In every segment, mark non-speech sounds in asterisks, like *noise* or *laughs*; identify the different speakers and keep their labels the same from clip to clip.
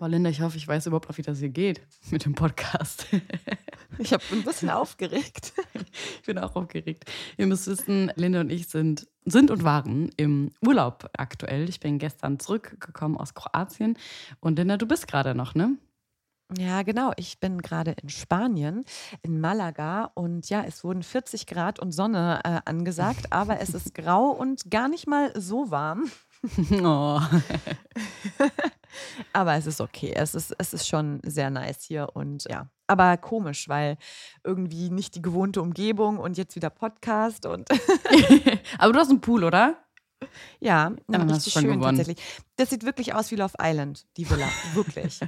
Speaker 1: Boah, Linda, ich hoffe, ich weiß überhaupt noch, wie das hier geht *laughs* mit dem Podcast. *laughs*
Speaker 2: Ich habe ein bisschen aufgeregt. *laughs*
Speaker 1: Ich bin auch aufgeregt. Ihr müsst wissen, Linda und ich sind, sind und waren im Urlaub aktuell. Ich bin gestern zurückgekommen aus Kroatien. Und Linda, du bist gerade noch, ne?
Speaker 2: Ja, genau. Ich bin gerade in Spanien, in Malaga. Und ja, es wurden 40 Grad und Sonne äh, angesagt, aber es ist grau und gar nicht mal so warm. *laughs*
Speaker 1: Oh. *laughs*
Speaker 2: aber es ist okay. Es ist, es ist schon sehr nice hier und ja. Aber komisch, weil irgendwie nicht die gewohnte Umgebung und jetzt wieder Podcast und *laughs*
Speaker 1: Aber du hast einen Pool, oder?
Speaker 2: ja,
Speaker 1: Ja, dann
Speaker 2: aber
Speaker 1: du
Speaker 2: richtig schön
Speaker 1: gewonnen.
Speaker 2: tatsächlich. Das sieht wirklich aus wie Love Island, die Villa. wirklich.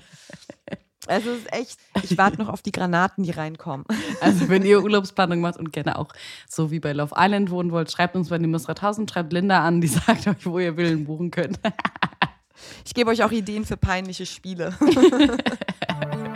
Speaker 2: Also es ist echt, ich warte noch auf die Granaten, die reinkommen. *laughs*
Speaker 1: Also, wenn ihr Urlaubsplanung macht und gerne auch so wie bei Love Island wohnen wollt, schreibt uns bei den Tausend, schreibt Linda an, die *laughs* sagt euch, wo ihr Villen buchen könnt.
Speaker 2: Ich gebe euch auch Ideen für peinliche Spiele. *laughs*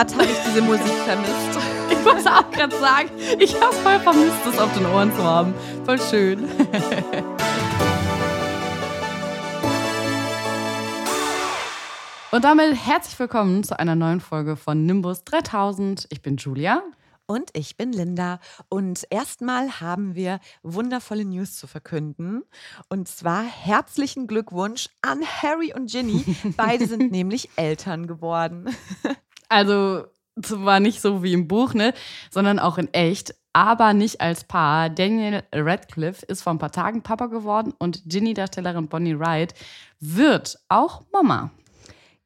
Speaker 2: Was habe ich diese Musik vermisst? *laughs*
Speaker 1: Ich muss auch gerade sagen, ich habe voll vermisst, das auf den Ohren zu haben. Voll schön. *laughs* Und damit herzlich willkommen zu einer neuen Folge von Nimbus 3000. Ich bin Julia.
Speaker 2: Und ich bin Linda. Und erstmal haben wir wundervolle News zu verkünden. Und zwar herzlichen Glückwunsch an Harry und Ginny. *laughs* Beide sind nämlich Eltern geworden.
Speaker 1: Also zwar nicht so wie im Buch, ne, sondern auch in echt, aber nicht als Paar. Daniel Radcliffe ist vor ein paar Tagen Papa geworden und Ginny, Darstellerin Bonnie Wright, wird auch Mama.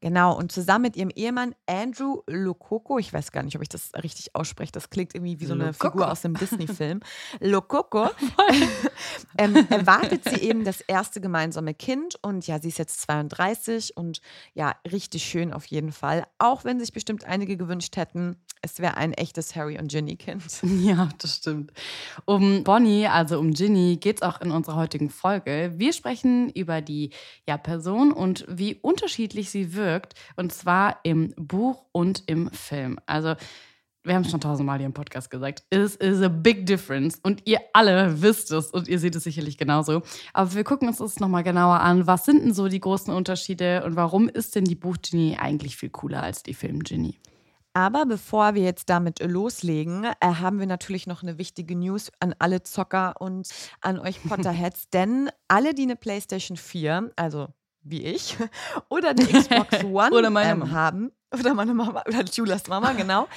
Speaker 2: Genau, und zusammen mit ihrem Ehemann Andrew Lococo, ich weiß gar nicht, ob ich das richtig ausspreche, das klingt irgendwie wie so eine
Speaker 1: Lococo.
Speaker 2: Figur aus einem Disney-Film. *laughs* Lococo *laughs* ähm, erwartet sie eben das erste gemeinsame Kind und ja, sie ist jetzt 32 und ja, richtig schön auf jeden Fall. Auch wenn sich bestimmt einige gewünscht hätten, es wäre ein echtes Harry und Ginny-Kind. *laughs*
Speaker 1: Ja, das stimmt. Um Bonnie, also um Ginny, geht es auch in unserer heutigen Folge. Wir sprechen über die ja, Person und wie unterschiedlich sie wirkt. Und zwar im Buch und im Film. Also, wir haben es schon tausendmal hier im Podcast gesagt. It is a big difference. Und ihr alle wisst es und ihr seht es sicherlich genauso. Aber wir gucken uns das nochmal genauer an. Was sind denn so die großen Unterschiede und warum ist denn die Buch-Ginny eigentlich viel cooler als die Film-Ginny?
Speaker 2: Aber bevor wir jetzt damit loslegen, äh, haben wir natürlich noch eine wichtige News an alle Zocker und an euch Potterheads. *laughs* denn alle, die eine PlayStation 4, also wie ich, *laughs* oder eine Xbox *laughs* One
Speaker 1: Oder
Speaker 2: ähm, haben, oder meine Mama, oder Julas Mama, genau,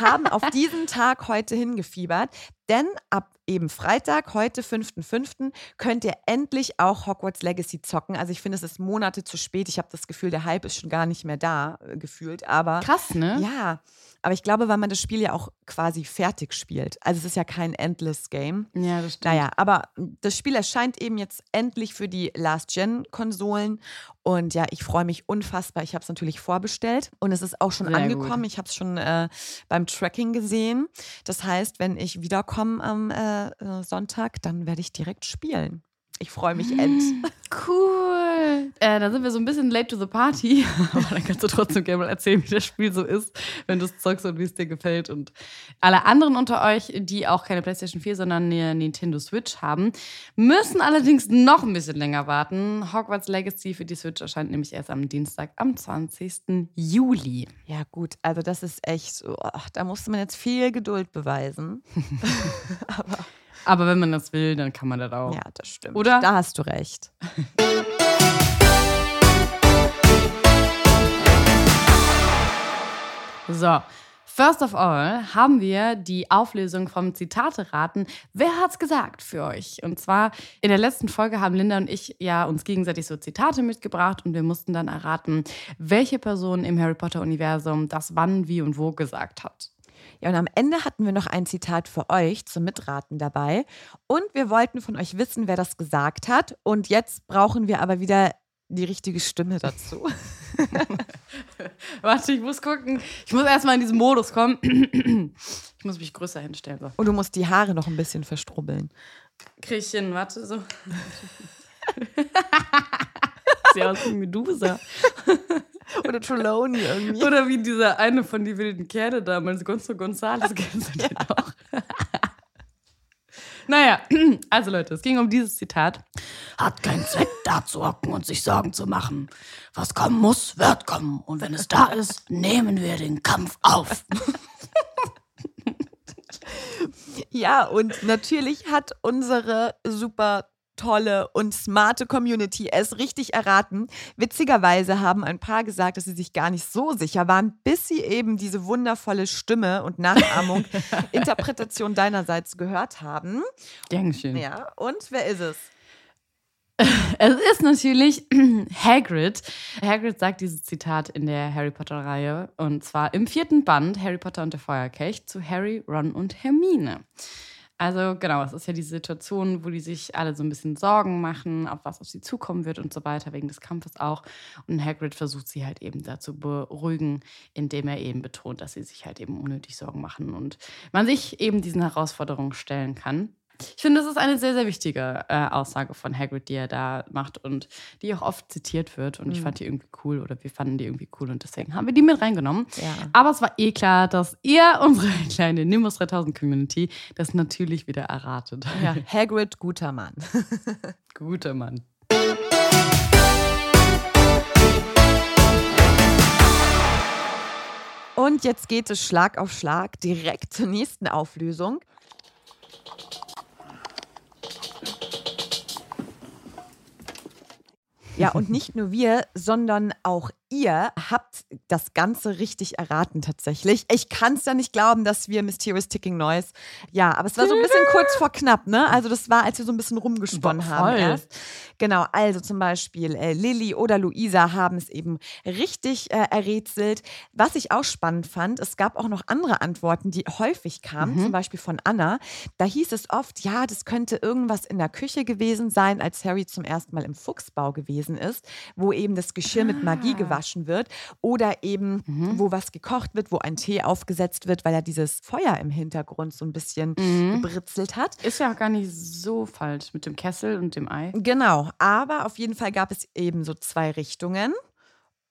Speaker 2: haben auf diesen Tag heute hingefiebert. Denn ab eben Freitag, heute 5.5., könnt ihr endlich auch Hogwarts Legacy zocken. Also ich finde, es ist Monate zu spät. Ich habe das Gefühl, der Hype ist schon gar nicht mehr da, äh, gefühlt. Aber
Speaker 1: Krass, ne?
Speaker 2: ja, aber ich glaube, weil man das Spiel ja auch quasi fertig spielt. Also es ist ja kein Endless Game.
Speaker 1: Ja, das stimmt.
Speaker 2: Naja, aber das Spiel erscheint eben jetzt endlich für die Last-Gen-Konsolen. Und ja, ich freue mich unfassbar. Ich habe es natürlich vorbestellt und es ist auch schon
Speaker 1: Sehr
Speaker 2: angekommen.
Speaker 1: gut.
Speaker 2: Ich habe es schon äh, beim Tracking gesehen. Das heißt, wenn ich wiederkomme am äh, äh, Sonntag, dann werde ich direkt spielen. Ich freue mich end. *laughs*
Speaker 1: Cool. Äh, da sind wir so ein bisschen late to the party. *laughs* Aber dann kannst du trotzdem gerne mal erzählen, wie das Spiel so ist, wenn du es zockst und wie es dir gefällt. Und alle anderen unter euch, die auch keine PlayStation 4, sondern eine Nintendo Switch haben, müssen allerdings noch ein bisschen länger warten. Hogwarts Legacy für die Switch erscheint nämlich erst am Dienstag, am 20. Juli.
Speaker 2: Ja, gut, also das ist echt so, ach, da musste man jetzt viel Geduld beweisen. *laughs*
Speaker 1: Aber aber wenn man das will, dann kann man das auch.
Speaker 2: Ja, das stimmt.
Speaker 1: Oder?
Speaker 2: Da hast du recht. *laughs*
Speaker 1: so. First of all haben wir die Auflösung vom Zitate-Raten. Wer hat's gesagt für euch? Und zwar in der letzten Folge haben Linda und ich ja uns gegenseitig so Zitate mitgebracht und wir mussten dann erraten, welche Person im Harry Potter-Universum das wann, wie und wo gesagt hat.
Speaker 2: Ja, und am Ende hatten wir noch ein Zitat für euch zum Mitraten dabei. Und wir wollten von euch wissen, wer das gesagt hat. Und jetzt brauchen wir aber wieder die richtige Stimme dazu. *laughs*
Speaker 1: Warte, ich muss gucken. Ich muss erstmal in diesen Modus kommen. *clears throat* ich muss mich größer hinstellen. So.
Speaker 2: Und du musst die Haare noch ein bisschen verstrubbeln.
Speaker 1: Krieg ich hin, warte, so. *laughs* Sieht aus wie Medusa.
Speaker 2: Oder Trelawney irgendwie.
Speaker 1: Oder wie dieser eine von die wilden Kerle damals, Gonzo Gonzales, *laughs* kennst du den ja. doch? *laughs* naja, *clears throat* also Leute, es ging um dieses Zitat. Hat keinen Zweck, da zu hocken und sich Sorgen zu machen. Was kommen muss, wird kommen. Und wenn es da ist, nehmen wir den Kampf auf. *laughs*
Speaker 2: ja, und natürlich hat unsere super tolle und smarte Community es richtig erraten. Witzigerweise haben ein paar gesagt, dass sie sich gar nicht so sicher waren, bis sie eben diese wundervolle Stimme und Nachahmung, *laughs* Interpretation deinerseits gehört haben.
Speaker 1: Dankeschön.
Speaker 2: Ja, und wer ist es? *laughs*
Speaker 1: Es ist natürlich *clears throat* Hagrid. Hagrid sagt dieses Zitat in der Harry Potter-Reihe und zwar im vierten Band Harry Potter und der Feuerkelch zu Harry, Ron und Hermine. Also genau, es ist ja die Situation, wo die sich alle so ein bisschen Sorgen machen, auf was auf sie zukommen wird und so weiter, wegen des Kampfes auch. Und Hagrid versucht sie halt eben dazu beruhigen, indem er eben betont, dass sie sich halt eben unnötig Sorgen machen und man sich eben diesen Herausforderungen stellen kann. Ich finde, das ist eine sehr, sehr wichtige äh, Aussage von Hagrid, die er da macht und die auch oft zitiert wird. Und mhm. ich fand die irgendwie cool oder wir fanden die irgendwie cool und deswegen haben wir die mit reingenommen. Ja. Aber es war eh klar, dass ihr, *laughs* unsere kleine Nimbus 3000 Community, das natürlich wieder erratet.
Speaker 2: Ja, Hagrid, guter Mann. *laughs*
Speaker 1: guter Mann.
Speaker 2: Und jetzt geht es Schlag auf Schlag direkt zur nächsten Auflösung. Ja, und nicht nur wir, sondern auch ihr habt das Ganze richtig erraten tatsächlich. Ich kann es ja nicht glauben, dass wir Mysterious Ticking Noise, ja, aber es war so ein bisschen *laughs* kurz vor knapp, ne? Also das war, als wir so ein bisschen rumgesponnen haben erst. Genau, also zum Beispiel äh, Lilly oder Luisa haben es eben richtig äh, errätselt. Was ich auch spannend fand, es gab auch noch andere Antworten, die häufig kamen, mhm. zum Beispiel von Anna. Da hieß es oft, ja, das könnte irgendwas in der Küche gewesen sein, als Harry zum ersten Mal im Fuchsbau gewesen ist, wo eben das Geschirr ah. mit Magie gewaschen gewaschen wird oder eben, mhm. wo was gekocht wird, wo ein Tee aufgesetzt wird, weil er dieses Feuer im Hintergrund so ein bisschen mhm. gebritzelt hat.
Speaker 1: Ist ja auch gar nicht so falsch mit dem Kessel und dem Ei.
Speaker 2: Genau, aber auf jeden Fall gab es eben so zwei Richtungen.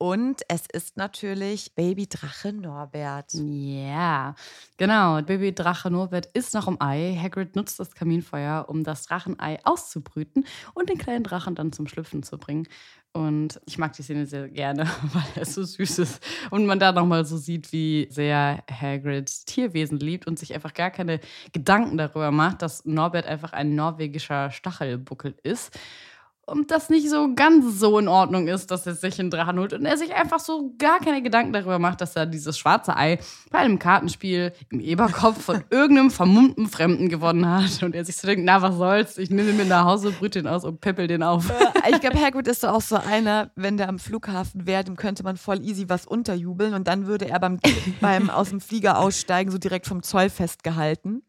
Speaker 2: Und es ist natürlich Babydrache Norbert.
Speaker 1: Ja, genau. Babydrache Norbert ist noch im Ei. Hagrid nutzt das Kaminfeuer, um das Drachenei auszubrüten und den kleinen Drachen dann zum Schlüpfen zu bringen. Und ich mag die Szene sehr gerne, *laughs* weil er so süß ist. Und man da nochmal so sieht, wie sehr Hagrid Tierwesen liebt und sich einfach gar keine Gedanken darüber macht, dass Norbert einfach ein norwegischer Stachelbuckel ist und das nicht so ganz so in Ordnung ist, dass er sich einen Drachen holt und er sich einfach so gar keine Gedanken darüber macht, dass er dieses schwarze Ei bei einem Kartenspiel im Eberkopf von *laughs* irgendeinem vermummten Fremden gewonnen hat und er sich so denkt, na was soll's, ich nehme ihn mit nach Hause, brüte den aus und peppel den auf.
Speaker 2: Ich glaube, Hagrid ist so auch so einer, wenn der am Flughafen wäre, dem könnte man voll easy was unterjubeln und dann würde er beim, beim *laughs* aus dem Flieger aussteigen so direkt vom Zoll festgehalten.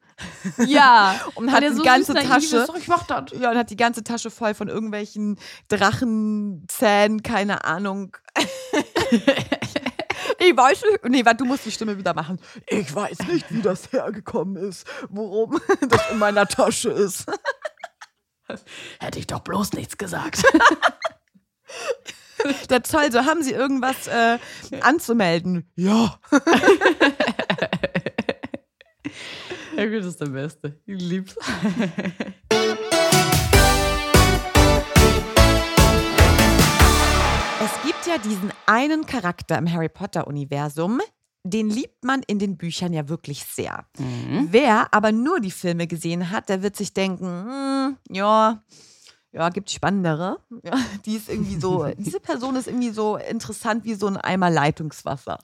Speaker 1: Ja, *laughs*
Speaker 2: und hat die so ganze Tasche. Ich mach das. Ja, und hat die ganze Tasche voll von irgendwelchen Drachenzähnen, keine Ahnung. *laughs* ich weiß nicht. Nee, warte, du musst die Stimme wieder machen. Ich weiß nicht, wie das hergekommen ist, worum *laughs* das in meiner Tasche ist.
Speaker 1: Hätte ich doch bloß nichts gesagt.
Speaker 2: Der Zoll, so haben Sie irgendwas äh, anzumelden? Ja.
Speaker 1: Ja, gut, das ist der Beste. Ich lieb's.
Speaker 2: Es gibt ja diesen einen Charakter im Harry Potter-Universum, den liebt man in den Büchern ja wirklich sehr.
Speaker 1: Mhm.
Speaker 2: Wer aber nur die Filme gesehen hat, der wird sich denken, hm, ja, ja, gibt spannendere. Ja, die ist irgendwie so, *laughs* diese Person ist irgendwie so interessant wie so ein Eimer Leitungswasser.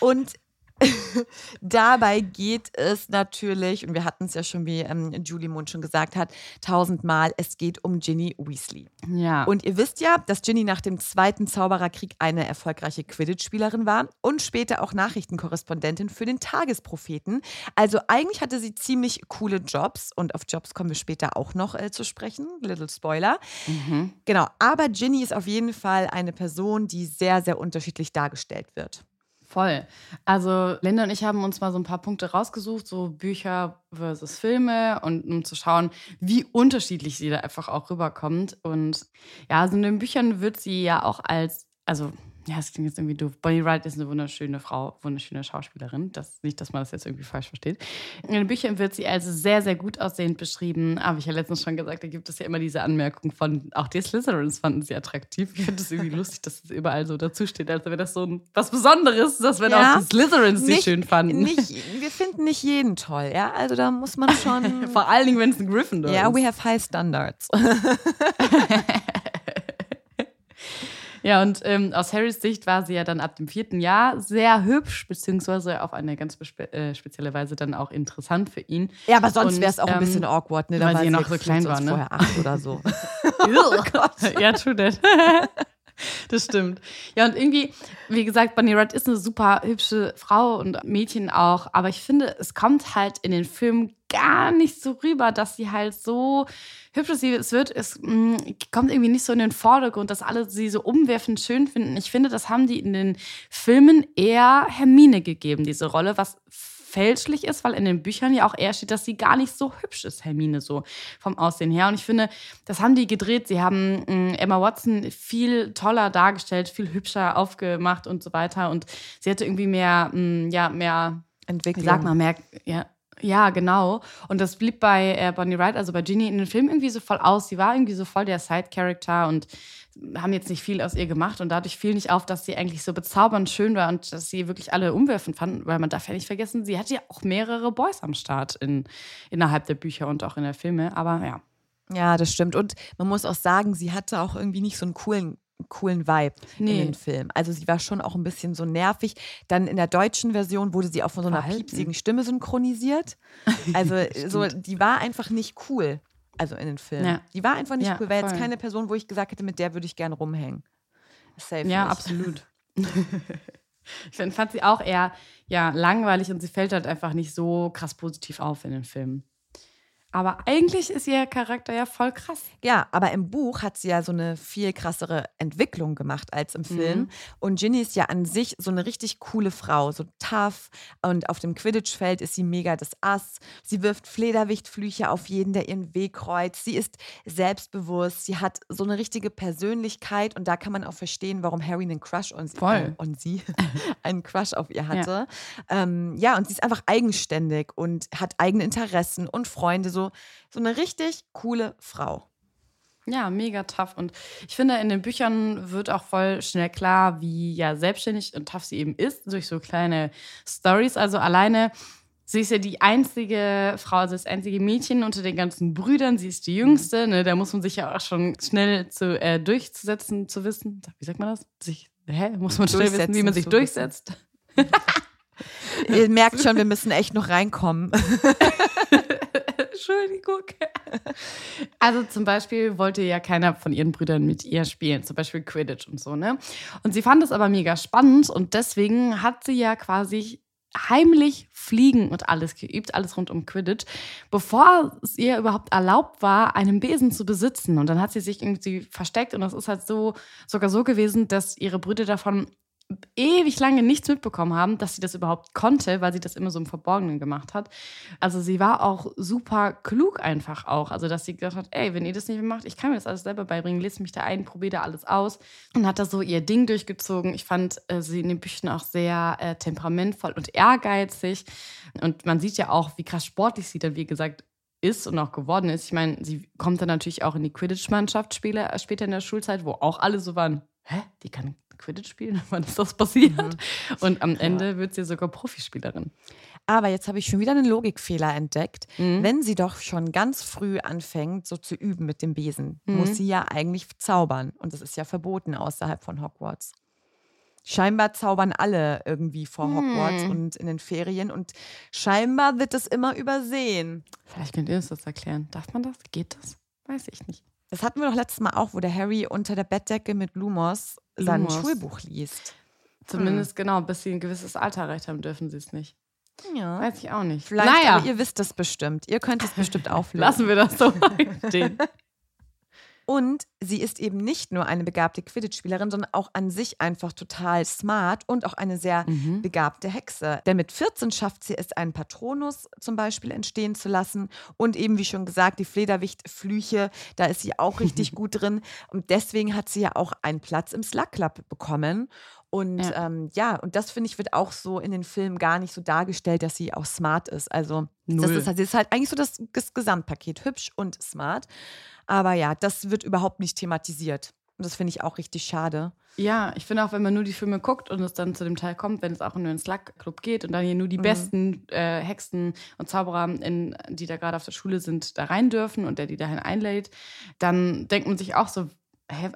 Speaker 2: Und *laughs* Dabei geht es natürlich, und wir hatten es ja schon, wie ähm, Julie Mund schon gesagt hat, tausendmal, es geht um Ginny Weasley.
Speaker 1: Ja.
Speaker 2: Und ihr wisst ja, dass Ginny nach dem Zweiten Zaubererkrieg eine erfolgreiche Quidditch-Spielerin war und später auch Nachrichtenkorrespondentin für den Tagespropheten. Also eigentlich hatte sie ziemlich coole Jobs und auf Jobs kommen wir später auch noch äh, zu sprechen. Little Spoiler.
Speaker 1: Mhm.
Speaker 2: Genau, aber Ginny ist auf jeden Fall eine Person, die sehr, sehr unterschiedlich dargestellt wird.
Speaker 1: Voll. Also Linda und ich haben uns mal so ein paar Punkte rausgesucht, so Bücher versus Filme und um zu schauen, wie unterschiedlich sie da einfach auch rüberkommt. Und ja, also in den Büchern wird sie ja auch als, also ja, es klingt jetzt irgendwie doof. Bonnie Wright ist eine wunderschöne Frau, wunderschöne Schauspielerin. Das, nicht, dass man das jetzt irgendwie falsch versteht. In den Büchern wird sie als sehr, sehr gut aussehend beschrieben. Aber ich ja letztens schon gesagt, da gibt es ja immer diese Anmerkung von, auch die Slytherins fanden sie attraktiv. Ich finde es irgendwie lustig, dass es überall so dazu steht, als wäre das so ein, was Besonderes, dass wenn
Speaker 2: Ja.
Speaker 1: auch die Slytherins sie
Speaker 2: Nicht-
Speaker 1: schön fanden.
Speaker 2: Nicht, wir finden nicht jeden toll, ja. Also da muss man schon. *laughs*
Speaker 1: Vor allen Dingen, wenn es ein Gryffindor
Speaker 2: Ja,
Speaker 1: ist.
Speaker 2: we have high standards. *laughs*
Speaker 1: Ja, und ähm, aus Harrys Sicht war sie ja dann ab dem vierten Jahr sehr hübsch, beziehungsweise auf eine ganz bespe äh, spezielle Weise dann auch interessant für ihn.
Speaker 2: Ja, aber sonst wäre es auch ein
Speaker 1: ähm,
Speaker 2: bisschen awkward, ne?
Speaker 1: weil
Speaker 2: war
Speaker 1: sie noch
Speaker 2: sechs
Speaker 1: so klein war, ne?
Speaker 2: Vorher acht oder so. *laughs* *laughs*
Speaker 1: ja, true that. *laughs* Das stimmt. Ja, und irgendwie, wie gesagt, Bonnie Wright ist eine super hübsche Frau und Mädchen auch, aber ich finde, es kommt halt in den Filmen gar nicht so rüber, dass sie halt so hübsch ist. Sie- Es wird, es mh, kommt irgendwie nicht so in den Vordergrund, dass alle sie so umwerfend schön finden. Ich finde, das haben die in den Filmen eher Hermine gegeben, diese Rolle, was fälschlich ist, weil in den Büchern ja auch eher steht, dass sie gar nicht so hübsch ist, Hermine, so vom Aussehen her. Und ich finde, das haben die gedreht. Sie haben mh, Emma Watson viel toller dargestellt, viel hübscher aufgemacht und so weiter. Und sie hatte irgendwie mehr, mh, ja, mehr
Speaker 2: Entwicklung.
Speaker 1: Sag mal, merk, ja. Ja, genau. Und das blieb bei äh, Bonnie Wright, also bei Ginny, in den Film irgendwie so voll aus. Sie war irgendwie so voll der Side-Character und haben jetzt nicht viel aus ihr gemacht. Und dadurch fiel nicht auf, dass sie eigentlich so bezaubernd schön war und dass sie wirklich alle umwerfend fanden. Weil man darf ja nicht vergessen, sie hatte ja auch mehrere Boys am Start in, innerhalb der Bücher und auch in der Filme. Aber ja.
Speaker 2: Ja, das stimmt. Und man muss auch sagen, sie hatte auch irgendwie nicht so einen coolen coolen Vibe
Speaker 1: Nee.
Speaker 2: in den Film. Also sie war schon auch ein bisschen so nervig. Dann in der deutschen Version wurde sie auch von so einer
Speaker 1: Verhalten.
Speaker 2: piepsigen Stimme synchronisiert. Also *laughs* so, die war einfach nicht cool. Also in den Filmen.
Speaker 1: Ja.
Speaker 2: Die war einfach nicht
Speaker 1: Ja,
Speaker 2: cool. Wäre jetzt keine Person, wo ich gesagt hätte, mit der würde ich gern rumhängen. Safe
Speaker 1: Ja,
Speaker 2: nicht.
Speaker 1: absolut. *laughs* ich fand sie auch eher ja, langweilig und sie fällt halt einfach nicht so krass positiv auf in den Filmen. Aber eigentlich ist ihr Charakter ja voll krass.
Speaker 2: Ja, aber im Buch hat sie ja so eine viel krassere Entwicklung gemacht als im Film.
Speaker 1: Mhm.
Speaker 2: Und Ginny ist ja an sich so eine richtig coole Frau, so tough. Und auf dem Quidditch-Feld ist sie mega das Ass. Sie wirft Flederwichtflüche auf jeden, der ihren Weg kreuzt. Sie ist selbstbewusst. Sie hat so eine richtige Persönlichkeit. Und da kann man auch verstehen, warum Harry einen Crush on sie, äh, on sie *laughs* einen Crush auf ihr hatte. Ja. Ähm, ja, und sie ist einfach eigenständig und hat eigene Interessen und Freunde. So, so eine richtig coole Frau.
Speaker 1: Ja, mega tough. Und ich finde, in den Büchern wird auch voll schnell klar, wie ja selbstständig und tough sie eben ist, durch so kleine Stories. Also alleine, sie ist ja die einzige Frau, also das einzige Mädchen unter den ganzen Brüdern. Sie ist die jüngste. Ne? Da muss man sich ja auch schon schnell zu, äh, durchzusetzen, zu wissen. Wie sagt man das? Sich, hä? Muss man schnell wissen, wie man sich durchsetzt. *laughs*
Speaker 2: Ihr merkt schon, wir müssen echt noch reinkommen. *laughs*
Speaker 1: Entschuldigung. Also zum Beispiel wollte ja keiner von ihren Brüdern mit ihr spielen, zum Beispiel Quidditch und so, ne? Und sie fand es aber mega spannend und deswegen hat sie ja quasi heimlich Fliegen und alles geübt, alles rund um Quidditch, bevor es ihr überhaupt erlaubt war, einen Besen zu besitzen. Und dann hat sie sich irgendwie versteckt und das ist halt so sogar so gewesen, dass ihre Brüder davon ewig lange nichts mitbekommen haben, dass sie das überhaupt konnte, weil sie das immer so im Verborgenen gemacht hat. Also sie war auch super klug einfach auch. Also dass sie gesagt hat, ey, wenn ihr das nicht mehr macht, ich kann mir das alles selber beibringen, lese mich da ein, probiere da alles aus. Und hat da so ihr Ding durchgezogen. Ich fand äh, sie in den Büchern auch sehr äh, temperamentvoll und ehrgeizig. Und man sieht ja auch, wie krass sportlich sie dann, wie gesagt, ist und auch geworden ist. Ich meine, sie kommt dann natürlich auch in die Quidditch-Mannschaft später in der Schulzeit, wo auch alle so waren, hä, die kann Quidditch spielen? *laughs* Wann ist das passiert? Mhm. Und am Ende wird sie sogar Profispielerin.
Speaker 2: Aber jetzt habe ich schon wieder einen Logikfehler entdeckt. Mhm. Wenn sie doch schon ganz früh anfängt, so zu üben mit dem Besen, mhm. muss sie ja eigentlich zaubern. Und das ist ja verboten außerhalb von Hogwarts. Scheinbar zaubern alle irgendwie vor Hogwarts hm. und in den Ferien und scheinbar wird das immer übersehen.
Speaker 1: Vielleicht könnt ihr uns das erklären. Darf man das? Geht das? Weiß ich nicht.
Speaker 2: Das hatten wir doch letztes Mal auch, wo der Harry unter der Bettdecke mit Lumos sein Lumos. Schulbuch liest.
Speaker 1: Zumindest hm. genau, bis sie ein gewisses Alter erreicht haben, dürfen sie es nicht. Ja. Weiß ich auch nicht.
Speaker 2: Vielleicht, naja. aber ihr wisst das bestimmt. Ihr könnt es bestimmt *laughs* auflösen.
Speaker 1: Lassen wir das so *laughs* stehen.
Speaker 2: Und sie ist eben nicht nur eine begabte Quidditch-Spielerin, sondern auch an sich einfach total smart und auch eine sehr mhm. begabte Hexe. Denn mit 14 schafft sie es, einen Patronus zum Beispiel entstehen zu lassen. Und eben, wie schon gesagt, die Flederwicht-Flüche, da ist sie auch richtig *laughs* gut drin. Und deswegen hat sie ja auch einen Platz im Slug Club bekommen. Und ja, ähm, ja und das finde ich wird auch so in den Filmen gar nicht so dargestellt, dass sie auch smart ist. Also das ist, halt, das ist halt eigentlich so das, das Gesamtpaket, hübsch und smart. Aber ja, das wird überhaupt nicht thematisiert. Und das finde ich auch richtig schade.
Speaker 1: Ja, ich finde auch, wenn man nur die Filme guckt und es dann zu dem Teil kommt, wenn es auch in den Slug-Club geht und dann hier nur die mhm. besten äh, Hexen und Zauberer, in, die da gerade auf der Schule sind, da rein dürfen und der die dahin einlädt, dann denkt man sich auch so,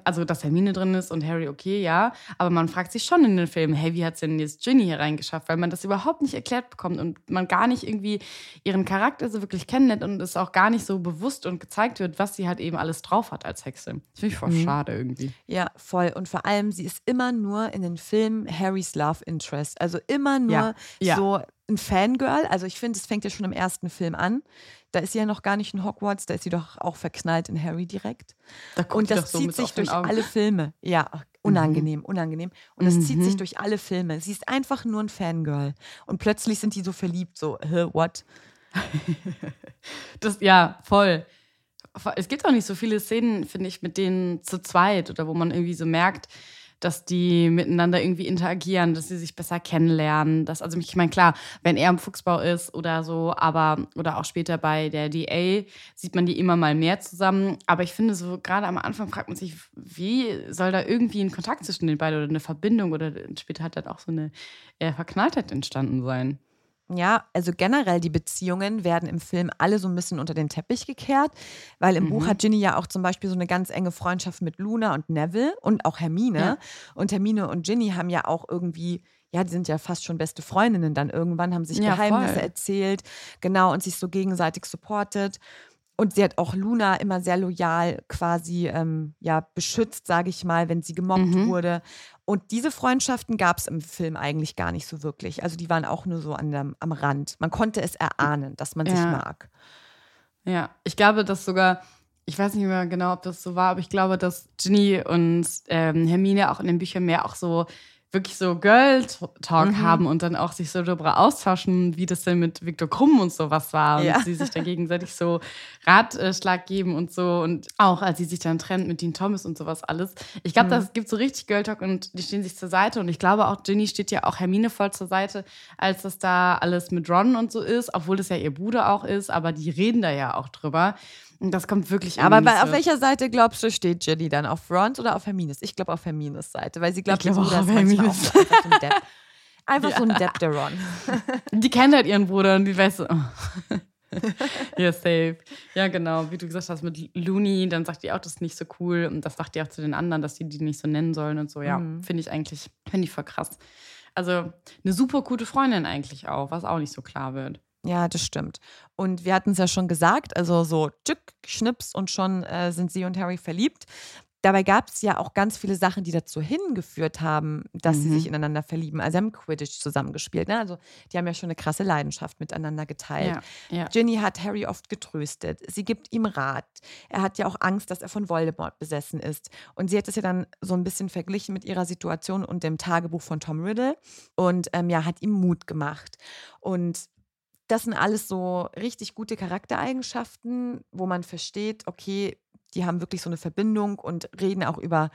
Speaker 1: also dass Hermine drin ist und Harry okay, ja, aber man fragt sich schon in den Filmen, hey, wie hat es denn jetzt Ginny hier reingeschafft, weil man das überhaupt nicht erklärt bekommt und man gar nicht irgendwie ihren Charakter so wirklich kennenlernt und es auch gar nicht so bewusst und gezeigt wird, was sie halt eben alles drauf hat als Hexe. Das finde ich voll mhm. schade irgendwie.
Speaker 2: Ja, voll und vor allem, sie ist immer nur in den Filmen Harrys Love Interest, also immer nur ja. Ja. so ein Fangirl. Also ich finde, es fängt ja schon im ersten Film an. Da ist sie ja noch gar nicht in Hogwarts, da ist sie doch auch verknallt in Harry direkt. Da und das so zieht sich durch alle Filme. Ja, unangenehm, mhm. unangenehm. Und das mhm. zieht sich mhm. durch alle Filme. Sie ist einfach nur ein Fangirl. Und plötzlich sind die so verliebt, so, hä, what? *laughs*
Speaker 1: das, ja, voll. Es gibt auch nicht so viele Szenen, finde ich, mit denen zu zweit oder wo man irgendwie so merkt, dass die miteinander irgendwie interagieren, dass sie sich besser kennenlernen. Dass, also ich meine, klar, wenn er im Fuchsbau ist oder so, aber oder auch später bei der DA sieht man die immer mal mehr zusammen. Aber ich finde, so gerade am Anfang fragt man sich, wie soll da irgendwie ein Kontakt zwischen den beiden oder eine Verbindung oder später hat dann auch so eine äh, Verknalltheit entstanden sein.
Speaker 2: Ja, also generell die Beziehungen werden im Film alle so ein bisschen unter den Teppich gekehrt, weil im mhm. Buch hat Ginny ja auch zum Beispiel so eine ganz enge Freundschaft mit Luna und Neville und auch Hermine. Ja. Und Hermine und Ginny haben ja auch irgendwie, ja, die sind ja fast schon beste Freundinnen dann irgendwann, haben sich ja, Geheimnisse voll. erzählt, genau, und sich so gegenseitig supportet. Und sie hat auch Luna immer sehr loyal quasi ähm, ja, beschützt, sage ich mal, wenn sie gemobbt mhm. wurde. Und diese Freundschaften gab es im Film eigentlich gar nicht so wirklich. Also die waren auch nur so an der, am Rand. Man konnte es erahnen, dass man ja. sich mag.
Speaker 1: Ja, ich glaube, dass sogar, ich weiß nicht mehr genau, ob das so war, aber ich glaube, dass Ginny und ähm, Hermine auch in den Büchern mehr auch so wirklich so Girl-Talk mhm. haben und dann auch sich so darüber austauschen, wie das denn mit Viktor Krumm und sowas war. Und ja. sie sich dann gegenseitig so Ratschlag geben und so. Und auch als sie sich dann trennt mit Dean Thomas und sowas alles. Ich glaube, mhm. das gibt so richtig Girl-Talk und die stehen sich zur Seite. Und ich glaube auch, Ginny steht ja auch Hermine voll zur Seite, als das da alles mit Ron und so ist, obwohl das ja ihr Bruder auch ist. Aber die reden da ja auch drüber. Das kommt wirklich
Speaker 2: an. Aber bei, auf welcher Seite glaubst du, steht Jenny dann? Auf Front oder auf Hermines? Ich glaube auf Hermines Seite, weil sie glaubt,
Speaker 1: glaub, auch auf Hermines.
Speaker 2: Auch einfach so ein Depp. Einfach ja. so ein Depp, der Ron. *laughs*
Speaker 1: Die kennt halt ihren Bruder und die weiß so. Oh. *laughs* ja, safe. Ja, genau. Wie du gesagt hast, mit Looney, dann sagt die auch, das ist nicht so cool. Und das sagt die auch zu den anderen, dass die die nicht so nennen sollen und so. Ja, mhm. finde ich eigentlich, finde ich voll krass. Also eine super gute Freundin eigentlich auch, was auch nicht so klar wird.
Speaker 2: Ja, das stimmt. Und wir hatten es ja schon gesagt, also so tschück, schnips und schon äh, sind sie und Harry verliebt. Dabei gab es ja auch ganz viele Sachen, die dazu hingeführt haben, dass sie
Speaker 1: Mhm.
Speaker 2: sich ineinander verlieben. Also sie haben Quidditch zusammengespielt. Ne? Also die haben ja schon eine krasse Leidenschaft miteinander geteilt.
Speaker 1: Ja, ja.
Speaker 2: Ginny hat Harry oft getröstet. Sie gibt ihm Rat. Er hat ja auch Angst, dass er von Voldemort besessen ist. Und sie hat es ja dann so ein bisschen verglichen mit ihrer Situation und dem Tagebuch von Tom Riddle und ähm, ja, hat ihm Mut gemacht. Und das sind alles so richtig gute Charaktereigenschaften, wo man versteht, okay, die haben wirklich so eine Verbindung und reden auch über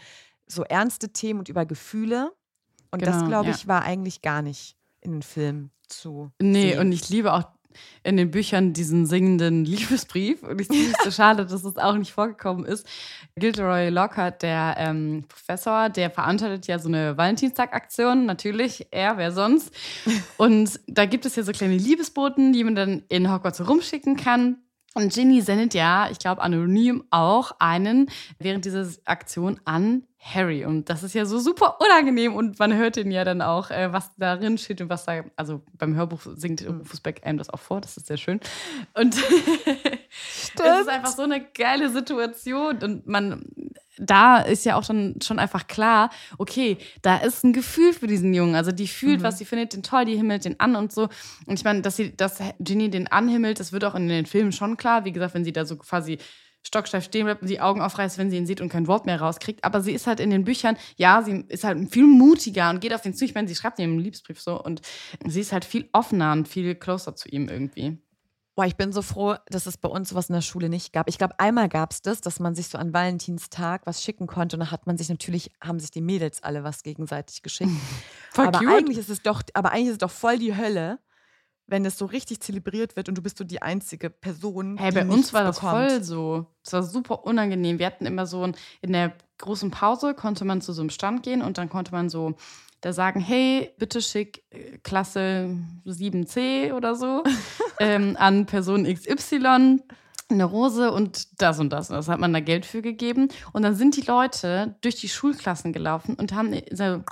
Speaker 2: so ernste Themen und über Gefühle. Und das,
Speaker 1: Genau,
Speaker 2: glaube
Speaker 1: ja.
Speaker 2: ich, war eigentlich gar nicht in den Film zu.
Speaker 1: Nee,
Speaker 2: sehen.
Speaker 1: und ich liebe auch in den Büchern diesen singenden *laughs* Liebesbrief. Und ich finde es so schade, dass es auch nicht vorgekommen ist. Gilderoy Lockhart, der ähm, Professor, der veranstaltet ja so eine Valentinstag-Aktion. Natürlich, er, wer sonst. Und da gibt es ja so kleine Liebesboten, die man dann in Hogwarts rumschicken kann. Und Ginny sendet ja, ich glaube, anonym auch einen während dieser Aktion an Harry. Und das ist ja so super unangenehm. Und man hört ihn ja dann auch, äh, was darin steht und was da, also beim Hörbuch singt Rufus Beck einem das auch vor. Das ist sehr schön. Und *laughs* es ist einfach so eine geile Situation. Und man, da ist ja auch dann schon einfach klar, okay, da ist ein Gefühl für diesen Jungen. Also die fühlt was, sie findet den toll, die himmelt den an und so. Und ich meine, dass sie, dass Ginny den anhimmelt, das wird auch in den Filmen schon klar. Wie gesagt, wenn sie da so quasi stocksteif stehen bleibt und die Augen aufreißt, wenn sie ihn sieht und kein Wort mehr rauskriegt. Aber sie ist halt in den Büchern, ja, sie ist halt viel mutiger und geht auf ihn zu. Ich meine, sie schreibt ihm einen Liebesbrief so und sie ist halt viel offener und viel closer zu ihm irgendwie.
Speaker 2: Boah, ich bin so froh, dass es bei uns sowas in der Schule nicht gab. Ich glaube, einmal gab es das, dass man sich so an Valentinstag was schicken konnte und dann hat man sich natürlich, haben sich die Mädels alle was gegenseitig geschickt. *laughs* Aber
Speaker 1: cute.
Speaker 2: eigentlich ist es doch, aber eigentlich ist es doch voll die Hölle, wenn es so richtig zelebriert wird und du bist so die einzige Person.
Speaker 1: Hey, bei uns war das
Speaker 2: bekommt.
Speaker 1: voll so. Es war super unangenehm. Wir hatten immer so ein, in der großen Pause konnte man zu so einem Stand gehen und dann konnte man so da sagen, hey, bitte schick äh, Klasse 7c oder so *laughs* ähm, an Person XY eine Rose und das und das. Und das hat man da Geld für gegeben. Und dann sind die Leute durch die Schulklassen gelaufen und haben so,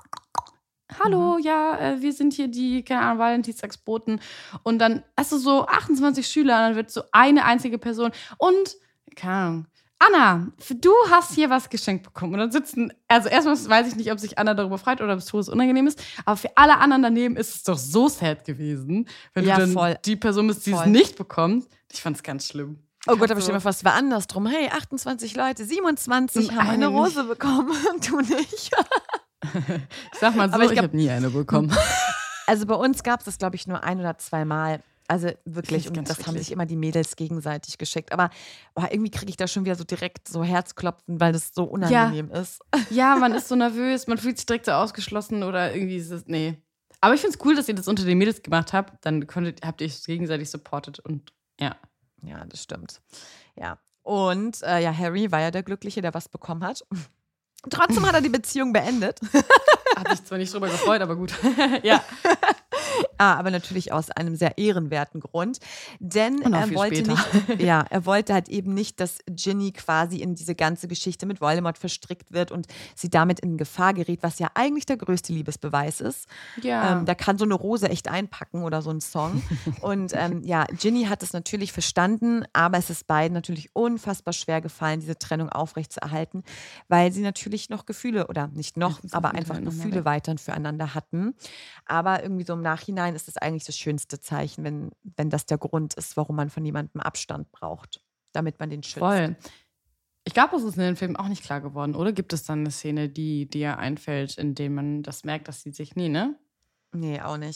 Speaker 1: Hallo, ja, äh, wir sind hier die, keine Ahnung, Valentinstagsboten. Und dann hast du so 28 Schüler und dann wird so eine einzige Person und, keine Ahnung, Anna, du hast hier was geschenkt bekommen. Und dann sitzen, also erstmal weiß ich nicht, ob sich Anna darüber freut oder ob es todes unangenehm ist, aber für alle anderen daneben ist es doch so sad gewesen, wenn
Speaker 2: Ja,
Speaker 1: du dann
Speaker 2: voll.
Speaker 1: die Person bist, die es
Speaker 2: Voll.
Speaker 1: nicht bekommt. Ich fand es ganz schlimm.
Speaker 2: Oh Gott, aber
Speaker 1: Also-
Speaker 2: stell dir mal vor, es war andersrum. Hey, 28 Leute, 27
Speaker 1: Und
Speaker 2: haben eine
Speaker 1: eine
Speaker 2: Rose bekommen und *laughs* du nicht. *laughs*
Speaker 1: Ich sag mal so,
Speaker 2: Aber ich
Speaker 1: ich, habe nie eine bekommen. *laughs*
Speaker 2: Also bei uns gab es das, glaube ich, nur ein oder zweimal. Also wirklich, und das haben
Speaker 1: schrecklich.
Speaker 2: sich immer die Mädels gegenseitig geschickt. Aber boah, irgendwie kriege ich da schon wieder so direkt so Herzklopfen, weil das so unangenehm ist. *laughs*
Speaker 1: Ja, man ist so nervös, man fühlt sich direkt so ausgeschlossen oder irgendwie ist es, nee. Aber ich finde es cool, dass ihr das unter den Mädels gemacht habt. Dann konntet, habt ihr euch gegenseitig supportet und ja.
Speaker 2: Ja, das stimmt. Ja. Und äh, ja, Harry war ja der Glückliche, der was bekommen hat. Trotzdem hat er die Beziehung beendet.
Speaker 1: Hat sich zwar nicht drüber gefreut, aber gut. *laughs* ja. *laughs*
Speaker 2: Ah, aber natürlich aus einem sehr ehrenwerten Grund. Denn er wollte
Speaker 1: später.
Speaker 2: nicht, *laughs* ja, er wollte halt eben nicht, dass Ginny quasi in diese ganze Geschichte mit Voldemort verstrickt wird und sie damit in Gefahr gerät, was ja eigentlich der größte Liebesbeweis ist.
Speaker 1: Ja.
Speaker 2: Ähm, da kann so eine Rose echt einpacken oder so ein Song. *laughs* Und ähm, ja, Ginny hat es natürlich verstanden, aber es ist beiden natürlich unfassbar schwer gefallen, diese Trennung aufrechtzuerhalten, weil sie natürlich noch Gefühle oder nicht noch, aber einfach Gefühle weiterhin füreinander hatten. Aber irgendwie so im Nachhinein ist es eigentlich das schönste Zeichen, wenn, wenn das der Grund ist, warum man von jemandem Abstand braucht, damit man den schützt.
Speaker 1: Voll. Ich glaube, das ist in den Filmen auch nicht klar geworden, oder? Gibt es dann eine Szene, die dir einfällt, in der man das merkt, dass sie sich nie, ne?
Speaker 2: Nee, auch nicht.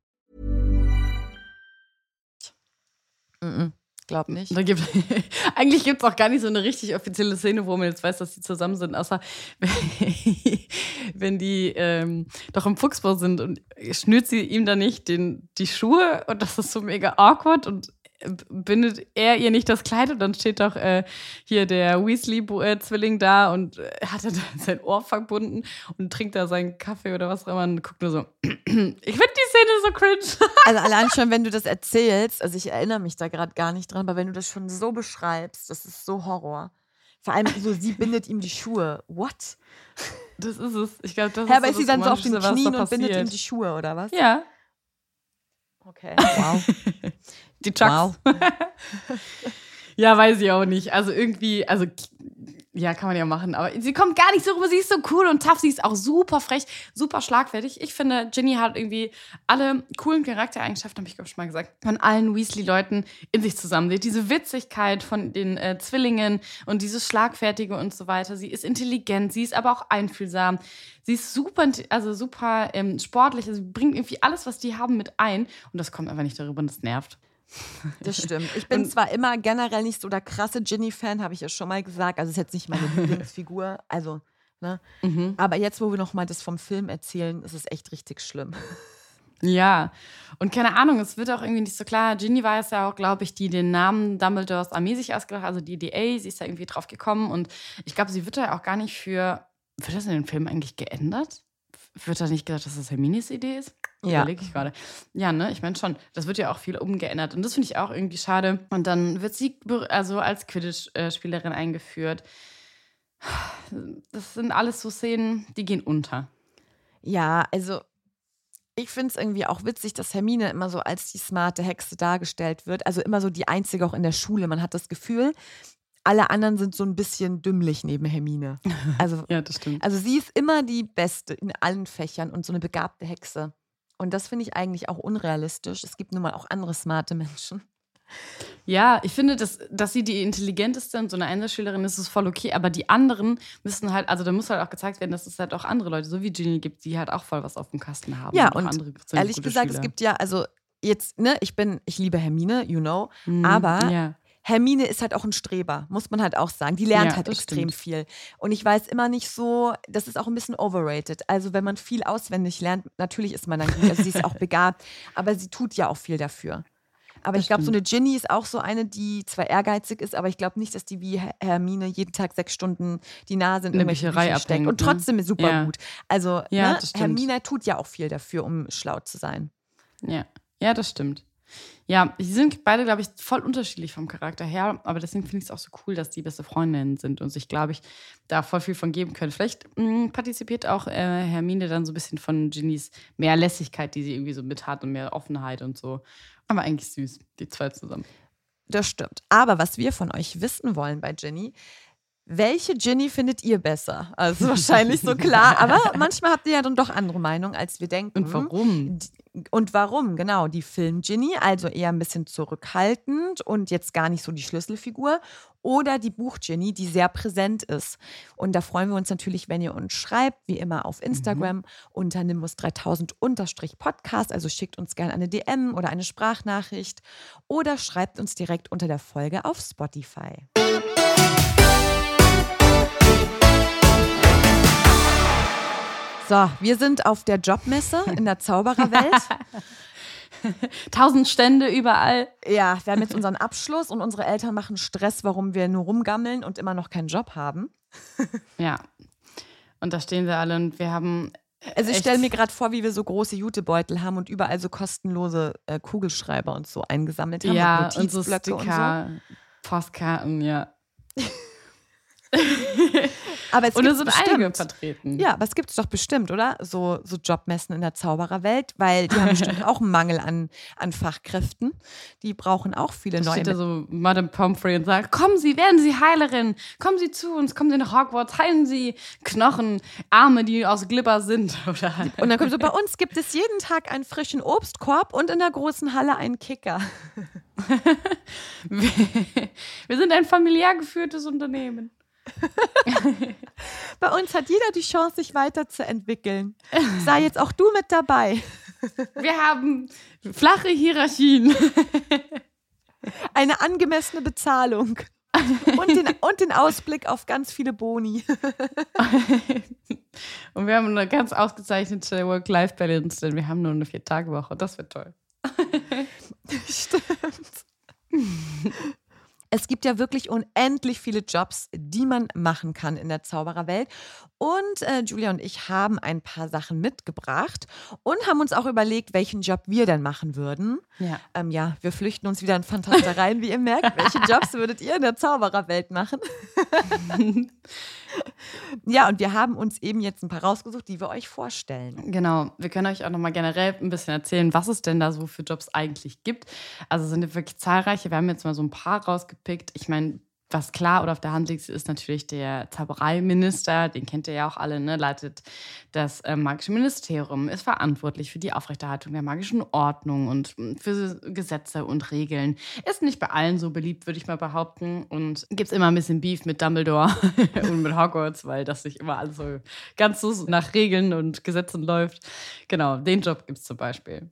Speaker 2: Mm-mm, glaub nicht.
Speaker 1: Da gibt, *laughs* eigentlich gibt es auch gar nicht so eine richtig offizielle Szene, wo man jetzt weiß, dass die zusammen sind, außer *laughs* wenn die ähm, doch im Fuchsbau sind und schnürt sie ihm dann nicht den, die Schuhe und das ist so mega awkward und bindet er ihr nicht das Kleid und dann steht doch äh, hier der Weasley-Zwilling da und äh, hat er *laughs* sein Ohr verbunden und trinkt da seinen Kaffee oder was auch immer und guckt nur so. *clears throat* ich finde die Szene so cringe. *laughs*
Speaker 2: Also allein schon, wenn du das erzählst, also ich erinnere mich da gerade gar nicht dran, aber wenn du das schon so beschreibst, das ist so Horror. Vor allem so, sie bindet ihm die Schuhe. What?
Speaker 1: Das ist es. Ich glaube, das
Speaker 2: Hä,
Speaker 1: ist
Speaker 2: aber ist sie dann so auf den Knien und bindet ihm die Schuhe, oder was?
Speaker 1: Ja,
Speaker 2: Okay. Wow. *laughs*
Speaker 1: die Chucks.
Speaker 2: wow. *laughs*
Speaker 1: Ja, weiß ich auch nicht. Also irgendwie, also ja, kann man ja machen, aber sie kommt gar nicht so rüber. Sie ist so cool und tough. Sie ist auch super frech, super schlagfertig. Ich finde, Ginny hat irgendwie alle coolen Charaktereigenschaften, habe ich glaube ich schon mal gesagt, von allen Weasley-Leuten in sich zusammen. Sie hat diese Witzigkeit von den äh, Zwillingen und dieses Schlagfertige und so weiter. Sie ist intelligent, sie ist aber auch einfühlsam. Sie ist super, also super ähm, sportlich. Also sie bringt irgendwie alles, was die haben, mit ein. Und das kommt einfach nicht darüber und das nervt.
Speaker 2: Das stimmt. Ich bin zwar immer generell nicht so der krasse Ginny-Fan, habe ich ja schon mal gesagt. Also ist jetzt nicht meine *laughs* Lieblingsfigur. Also, ne?
Speaker 1: Mhm.
Speaker 2: Aber jetzt, wo wir noch mal das vom Film erzählen, ist es echt richtig schlimm.
Speaker 1: Ja, und keine Ahnung, es wird auch irgendwie nicht so klar. Ginny war es ja auch, glaube ich, die den Namen Dumbledores Armee sich ausgedacht hat, also die DA, sie ist da irgendwie drauf gekommen und ich glaube, sie wird da auch gar nicht für, wird das in den Film eigentlich geändert? Wird da nicht gesagt, dass das Hermines Idee ist?
Speaker 2: Ja.
Speaker 1: Überlege ich gerade. Ja, ne, ich meine schon, das wird ja auch viel umgeändert und das finde ich auch irgendwie schade. Und dann wird sie also als Quidditch-Spielerin eingeführt. Das sind alles so Szenen, die gehen unter.
Speaker 2: Ja, also ich finde es irgendwie auch witzig, dass Hermine immer so als die smarte Hexe dargestellt wird. Also immer so die einzige auch in der Schule. Man hat das Gefühl, alle anderen sind so ein bisschen dümmlich neben Hermine. *laughs* Also,
Speaker 1: Ja, das stimmt.
Speaker 2: also sie ist immer die Beste in allen Fächern und so eine begabte Hexe. Und das finde ich eigentlich auch unrealistisch. Es gibt nun mal auch andere smarte Menschen.
Speaker 1: Ja, ich finde, dass, dass sie die intelligenteste und so eine Einserschülerin ist, ist voll okay. Aber die anderen müssen halt, also da muss halt auch gezeigt werden, dass es halt auch andere Leute, so wie Ginny gibt, die halt auch voll was auf dem Kasten haben.
Speaker 2: Ja, und
Speaker 1: andere sind
Speaker 2: Ehrlich gesagt, es
Speaker 1: Schüler.
Speaker 2: gibt ja, also jetzt, ne, ich bin, ich liebe Hermine, you know,
Speaker 1: Mhm,
Speaker 2: aber
Speaker 1: Ja.
Speaker 2: Hermine ist halt auch ein Streber, muss man halt auch sagen. Die lernt
Speaker 1: Ja,
Speaker 2: halt extrem
Speaker 1: stimmt.
Speaker 2: viel. Und ich weiß immer nicht so, das ist auch ein bisschen overrated. Also wenn man viel auswendig lernt, natürlich ist man dann gut, also sie ist auch *laughs* begabt, aber sie tut ja auch viel dafür. Aber
Speaker 1: Das
Speaker 2: ich glaube, so eine Ginny ist auch so eine, die zwar ehrgeizig ist, aber ich glaube nicht, dass die wie Her- Hermine jeden Tag sechs Stunden die Nase in irgendwelche Bücher steckt und
Speaker 1: ne?
Speaker 2: trotzdem ist super
Speaker 1: Ja.
Speaker 2: gut. Also
Speaker 1: Ja,
Speaker 2: ne. Hermine tut ja auch viel dafür, um schlau zu sein.
Speaker 1: Ja. ja, das stimmt. Ja, sie sind beide, glaube ich, voll unterschiedlich vom Charakter her, aber deswegen finde ich es auch so cool, dass die beste Freundinnen sind und sich, glaube ich, da voll viel von geben können. Vielleicht mh, partizipiert auch äh, Hermine dann so ein bisschen von Ginnys mehr Lässigkeit, die sie irgendwie so mit hat und mehr Offenheit und so. Aber eigentlich süß, die zwei zusammen.
Speaker 2: Das stimmt. Aber was wir von euch wissen wollen bei Ginny, welche Ginny findet ihr besser? Also wahrscheinlich so klar, *laughs* aber manchmal habt ihr ja dann doch andere Meinungen, als wir denken.
Speaker 1: Und warum?
Speaker 2: Und warum? Genau, die Film-Ginny, also eher ein bisschen zurückhaltend und jetzt gar nicht so die Schlüsselfigur. Oder die Buch-Ginny, die sehr präsent ist. Und da freuen wir uns natürlich, wenn ihr uns schreibt, wie immer auf Instagram unter nimbus3000-podcast. Also schickt uns gerne eine DM oder eine Sprachnachricht oder schreibt uns direkt unter der Folge auf Spotify. So, wir sind auf der Jobmesse in der Zaubererwelt. *laughs*
Speaker 1: Tausend Stände überall.
Speaker 2: Ja, wir haben jetzt unseren Abschluss und unsere Eltern machen Stress, warum wir nur rumgammeln und immer noch keinen Job haben.
Speaker 1: Ja. Und da stehen wir alle und wir haben.
Speaker 2: Also ich stelle mir gerade vor, wie wir so große Jutebeutel haben und überall so kostenlose äh, Kugelschreiber und so eingesammelt haben
Speaker 1: Ja,
Speaker 2: und
Speaker 1: und so
Speaker 2: Notizblöcke und so.
Speaker 1: Sticker, Postkarten, ja. *laughs* *laughs*
Speaker 2: Aber es gibt's
Speaker 1: sind
Speaker 2: bestimmt.
Speaker 1: einige vertreten.
Speaker 2: Ja, aber es gibt es doch bestimmt, oder? So, so Jobmessen in der Zaubererwelt, weil die haben bestimmt *laughs* auch einen Mangel an, an Fachkräften. Die brauchen auch viele
Speaker 1: Da
Speaker 2: neue.
Speaker 1: steht da so Madame Pomfrey und sagt, kommen Sie, werden Sie Heilerin, kommen Sie zu uns, kommen Sie nach Hogwarts, heilen Sie Knochen, Arme, die aus Glibber sind. *laughs* Oder
Speaker 2: und dann kommt so, bei uns gibt es jeden Tag einen frischen Obstkorb und in der großen Halle einen Kicker.
Speaker 1: wir sind ein familiär geführtes Unternehmen. *laughs*
Speaker 2: Bei uns hat jeder die Chance, sich weiterzuentwickeln. *laughs* Sei jetzt auch du mit dabei.
Speaker 1: Wir haben flache Hierarchien. *laughs*
Speaker 2: Eine angemessene Bezahlung. Und den, und den Ausblick auf ganz viele Boni.
Speaker 1: Und wir haben eine ganz ausgezeichnete Work-Life-Balance, denn wir haben nur eine Vier-Tage-Woche. Das wird toll.
Speaker 2: Stimmt. Es gibt ja wirklich unendlich viele Jobs, die man machen kann in der Zaubererwelt. Und äh, Julia und ich haben ein paar Sachen mitgebracht und haben uns auch überlegt, welchen Job wir denn machen würden.
Speaker 1: Ja.
Speaker 2: Ähm, ja, wir flüchten uns wieder in Fantastereien, wie ihr merkt. *laughs* Welche Jobs würdet ihr in der Zaubererwelt machen? *laughs* ja, und wir haben uns eben jetzt ein paar rausgesucht, die wir euch vorstellen.
Speaker 1: Genau, wir können euch auch nochmal generell ein bisschen erzählen, was es denn da so für Jobs eigentlich gibt. Also sind wirklich zahlreiche. Wir haben jetzt mal so ein paar rausgepickt. Ich meine, was klar oder auf der Hand liegt, ist natürlich der Zaubereiminister, den kennt ihr ja auch alle, ne? leitet das äh, magische Ministerium, ist verantwortlich für die Aufrechterhaltung der magischen Ordnung und hm, für Gesetze und Regeln. Ist nicht bei allen so beliebt, würde ich mal behaupten. Und gibt es immer ein bisschen Beef mit Dumbledore *laughs* und mit Hogwarts, weil das nicht immer alles so ganz so nach Regeln und Gesetzen läuft. Genau, den Job gibt es zum Beispiel.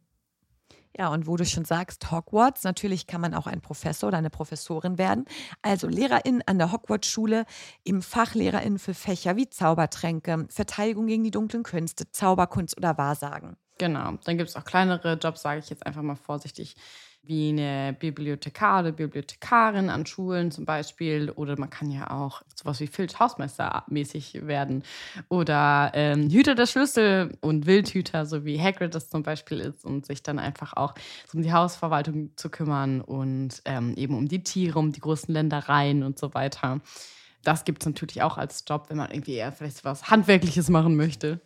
Speaker 2: Ja, und wo du schon sagst, Hogwarts, natürlich kann man auch ein Professor oder eine Professorin werden. Also Lehrerin an der Hogwarts-Schule, eben Fachlehrerin für Fächer wie Zaubertränke, Verteidigung gegen die dunklen Künste, Zauberkunst oder Wahrsagen.
Speaker 1: Genau, dann gibt es auch kleinere Jobs, sage ich jetzt einfach mal vorsichtig, wie eine Bibliothekar oder Bibliothekarin an Schulen zum Beispiel. Oder man kann ja auch sowas wie Filch Hausmeister mäßig werden. Oder ähm, Hüter der Schlüssel und Wildhüter, so wie Hagrid das zum Beispiel ist und sich dann einfach auch um die Hausverwaltung zu kümmern und ähm, eben um die Tiere, um die großen Ländereien und so weiter. Das gibt es natürlich auch als Job, wenn man irgendwie eher vielleicht was Handwerkliches machen möchte.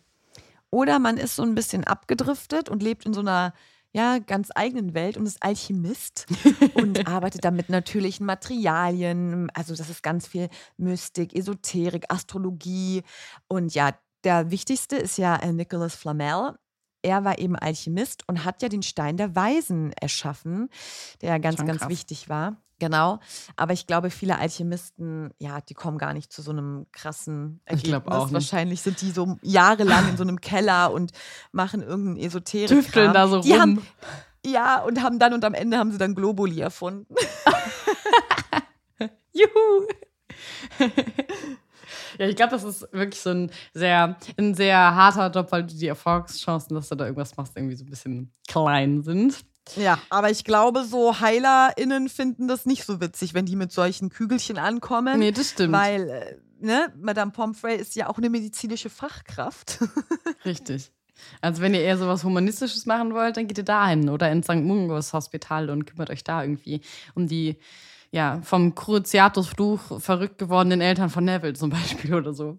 Speaker 2: Oder man ist so ein bisschen abgedriftet und lebt in so einer ja, ganz eigenen Welt und ist Alchemist *laughs* und arbeitet da mit natürlichen Materialien. Also das ist ganz viel Mystik, Esoterik, Astrologie. Und ja, der wichtigste ist ja äh, Nicholas Flamel. Er war eben Alchemist und hat ja den Stein der Weisen erschaffen, der ganz,
Speaker 1: Schon
Speaker 2: ganz
Speaker 1: krass.
Speaker 2: wichtig war. Genau. Aber ich glaube, viele Alchemisten, ja, die kommen gar nicht zu so einem krassen Ergebnis.
Speaker 1: Ich glaub auch nicht.
Speaker 2: Wahrscheinlich sind die so jahrelang in so einem Keller und machen irgendeinen Esoterik.
Speaker 1: Tüfteln da so
Speaker 2: die
Speaker 1: rum.
Speaker 2: Haben, ja, und haben dann und am Ende haben sie dann Globuli erfunden. *laughs* *laughs*
Speaker 1: Juhu! ja, ich glaube, das ist wirklich so ein sehr, ein sehr harter Job, weil die Erfolgschancen, dass du da irgendwas machst, irgendwie so ein bisschen klein sind.
Speaker 2: Ja, aber ich glaube, so HeilerInnen finden das nicht so witzig, wenn die mit solchen Kügelchen ankommen.
Speaker 1: Nee, das stimmt.
Speaker 2: Weil, äh, ne, Madame Pomfrey ist ja auch eine medizinische Fachkraft. *laughs*
Speaker 1: Richtig. Also wenn ihr eher sowas Humanistisches machen wollt, dann geht ihr dahin oder ins St. Mungos Hospital und kümmert euch da irgendwie um die ja, vom Cruciatus-Fluch verrückt gewordenen Eltern von Neville zum Beispiel oder so.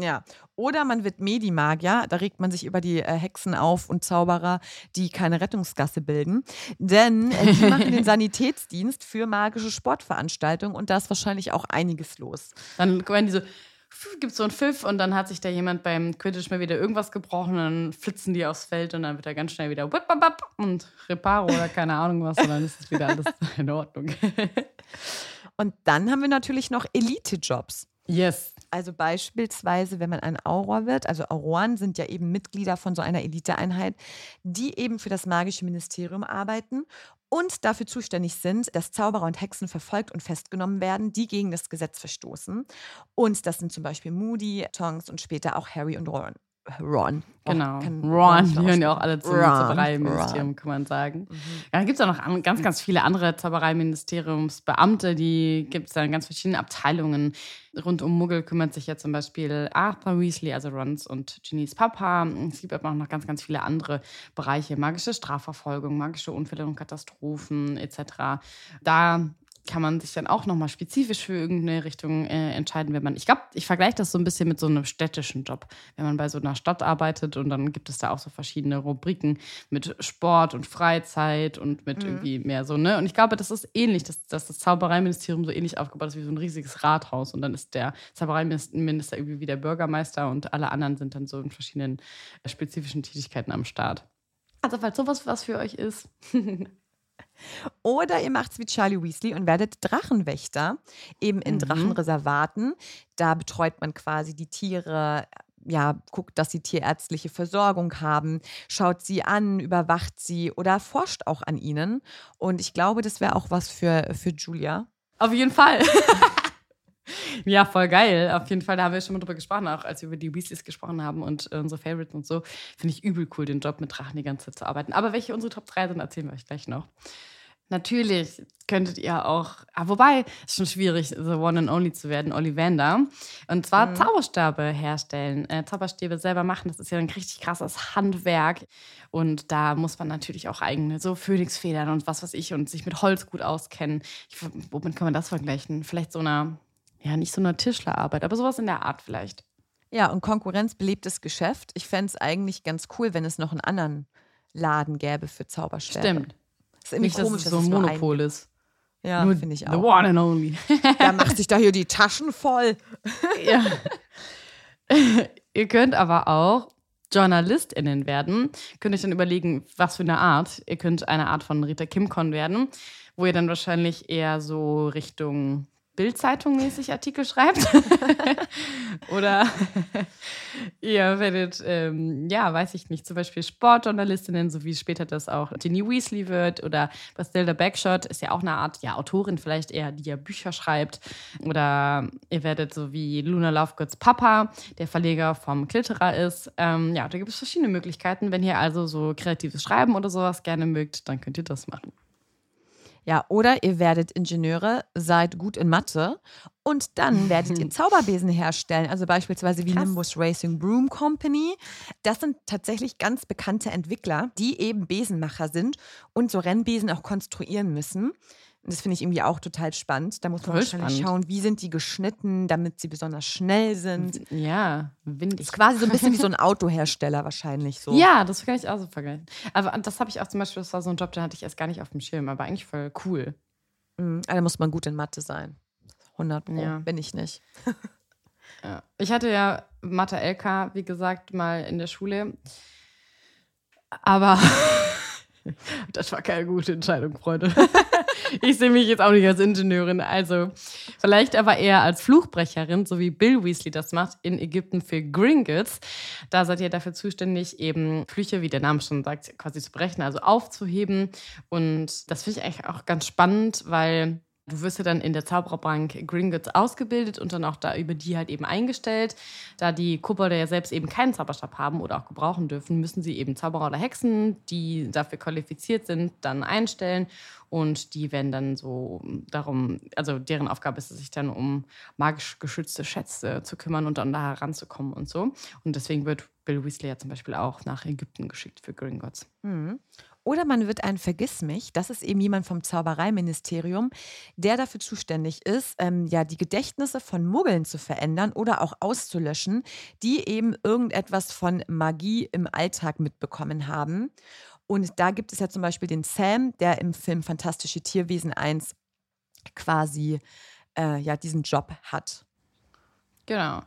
Speaker 2: Ja. Oder man wird Medimagier, da regt man sich über die äh, Hexen auf und Zauberer, die keine Rettungsgasse bilden. Denn äh, die *laughs* machen den Sanitätsdienst für magische Sportveranstaltungen und da ist wahrscheinlich auch einiges los.
Speaker 1: Dann werden die so, gibt es so einen Pfiff und dann hat sich da jemand beim Quidditch mal wieder irgendwas gebrochen und dann flitzen die aufs Feld und dann wird er ganz schnell wieder whip, whip, whip und Reparo oder keine Ahnung was und dann ist es wieder alles *laughs* in Ordnung.
Speaker 2: Und dann haben wir natürlich noch Elite-Jobs.
Speaker 1: yes.
Speaker 2: Also beispielsweise, wenn man ein Auror wird, also Auroren sind ja eben Mitglieder von so einer Eliteeinheit, die eben für das magische Ministerium arbeiten und dafür zuständig sind, dass Zauberer und Hexen verfolgt und festgenommen werden, die gegen das Gesetz verstoßen. Und das sind zum Beispiel Moody, Tonks und später auch Harry und Ron. Ron.
Speaker 1: Genau. Ron, die hören ja auch alle zum Zaubereiministerium, kann man sagen. Ja, dann gibt es auch noch an, ganz, ganz viele andere Zaubereiministeriumsbeamte, die gibt es dann in ganz verschiedene Abteilungen. Rund um Muggel kümmert sich ja zum Beispiel Arthur Weasley, also Rons und Ginny's Papa. Es gibt aber auch noch ganz, ganz viele andere Bereiche. Magische Strafverfolgung, magische Unfälle und Katastrophen etc. Da kann man sich dann auch nochmal spezifisch für irgendeine Richtung äh, entscheiden, wenn man, ich glaube, ich vergleiche das so ein bisschen mit so einem städtischen Job. Wenn man bei so einer Stadt arbeitet und dann gibt es da auch so verschiedene Rubriken mit Sport und Freizeit und mit irgendwie mehr so, ne? Und ich glaube, das ist ähnlich, dass, dass das Zaubereiministerium so ähnlich aufgebaut ist wie so ein riesiges Rathaus und dann ist der Zaubereiminister irgendwie wie der Bürgermeister und alle anderen sind dann so in verschiedenen äh, spezifischen Tätigkeiten am Start. Also, falls sowas was für euch ist. *laughs*
Speaker 2: Oder ihr macht's wie Charlie Weasley und werdet Drachenwächter, eben in
Speaker 1: Mhm.
Speaker 2: Drachenreservaten. Da betreut man quasi die Tiere, ja, guckt, dass sie tierärztliche Versorgung haben, schaut sie an, überwacht sie oder forscht auch an ihnen. Und ich glaube, das wäre auch was für, für Julia.
Speaker 1: Auf jeden Fall. *laughs* ja, voll geil. Auf jeden Fall, da haben wir schon mal drüber gesprochen, auch als wir über die Weasleys gesprochen haben und äh, unsere Favorites und so. Finde ich übel cool, den Job mit Drachen die ganze Zeit zu arbeiten. Aber welche unsere Top 3 sind, erzählen wir euch gleich noch. Natürlich könntet ihr auch, ah, wobei, ist schon schwierig, the one and only zu werden, Ollivander. Und zwar mhm. Zauberstäbe herstellen, äh, Zauberstäbe selber machen. Das ist ja ein richtig krasses Handwerk. Und da muss man natürlich auch eigene, so Phönixfedern und was weiß ich, und sich mit Holz gut auskennen. Ich, womit kann man das vergleichen? Vielleicht so einer, ja, nicht so einer Tischlerarbeit, aber sowas in der Art vielleicht.
Speaker 2: Ja, und konkurrenzbelebtes Geschäft. Ich fände es eigentlich ganz cool, wenn es noch einen anderen Laden gäbe für Zauberstäbe.
Speaker 1: Stimmt. Das ist irgendwie Nicht, komisch, dass es so ein Monopol ist.
Speaker 2: Ja, finde ich auch.
Speaker 1: The one and only. *laughs*
Speaker 2: Der macht sich da hier die Taschen voll. *laughs*
Speaker 1: ja. *laughs* Ihr könnt aber auch JournalistInnen werden. Könnt euch dann überlegen, was für eine Art. Ihr könnt eine Art von Rita Kimcon werden, wo ihr dann wahrscheinlich eher so Richtung Bildzeitung-mäßig Artikel schreibt. *laughs* Oder *laughs* ihr werdet, ähm, ja, weiß ich nicht, zum Beispiel Sportjournalistinnen, so wie später das auch Ginny Weasley wird. Oder Bastilda Backshot ist ja auch eine Art, ja, Autorin vielleicht eher, die ja Bücher schreibt. Oder ihr werdet so wie Luna Lovegoods Papa, der Verleger vom Klitterer ist. Ähm, ja, da gibt es verschiedene Möglichkeiten. Wenn ihr also so kreatives Schreiben oder sowas gerne mögt, dann könnt ihr das machen.
Speaker 2: Ja, oder ihr werdet Ingenieure, seid gut in Mathe und dann werdet ihr *laughs* Zauberbesen herstellen, also beispielsweise wie Krass. Nimbus Racing Broom Company. Das sind tatsächlich ganz bekannte Entwickler, die eben Besenmacher sind und so Rennbesen auch konstruieren müssen. Das finde ich irgendwie auch total spannend. Da muss man Voll wahrscheinlich spannend. schauen, wie sind die geschnitten, damit sie besonders schnell sind.
Speaker 1: Ja, windig.
Speaker 2: Ist quasi so ein bisschen wie so ein Autohersteller wahrscheinlich so. *laughs*
Speaker 1: Ja, das kann ich auch so vergleichen. Aber das habe ich auch zum Beispiel, das war so ein Job, den hatte ich erst gar nicht auf dem Schirm, aber eigentlich voll cool.
Speaker 2: Mhm, da muss man gut in Mathe sein. 100 Pro, ja. bin ich nicht. *laughs*
Speaker 1: ja. Ich hatte ja Mathe LK, wie gesagt, mal in der Schule. Aber *laughs* das war keine gute Entscheidung, Freunde. Ich sehe mich jetzt auch nicht als Ingenieurin. Also vielleicht aber eher als Fluchbrecherin, so wie Bill Weasley das macht in Ägypten für Gringotts. Da seid ihr dafür zuständig, eben Flüche, wie der Name schon sagt, quasi zu brechen, also aufzuheben. Und das finde ich eigentlich auch ganz spannend, weil Du wirst ja dann in der Zaubererbank Gringotts ausgebildet und dann auch da über die halt eben eingestellt. Da die Kobolde ja selbst eben keinen Zauberstab haben oder auch gebrauchen dürfen, müssen sie eben Zauberer oder Hexen, die dafür qualifiziert sind, dann einstellen. Und die werden dann so darum, also deren Aufgabe ist es, sich dann um magisch geschützte Schätze zu kümmern und dann da heranzukommen und so. Und deswegen wird Bill Weasley ja zum Beispiel auch nach Ägypten geschickt für Gringotts.
Speaker 2: Mhm. Oder man wird ein Vergissmich. Das ist eben jemand vom Zaubereiministerium, der dafür zuständig ist, ähm, ja, die Gedächtnisse von Muggeln zu verändern oder auch auszulöschen, die eben irgendetwas von Magie im Alltag mitbekommen haben. Und da gibt es ja zum Beispiel den Sam, der im Film Fantastische Tierwesen 1 quasi äh, ja, diesen Job hat.
Speaker 1: Genau.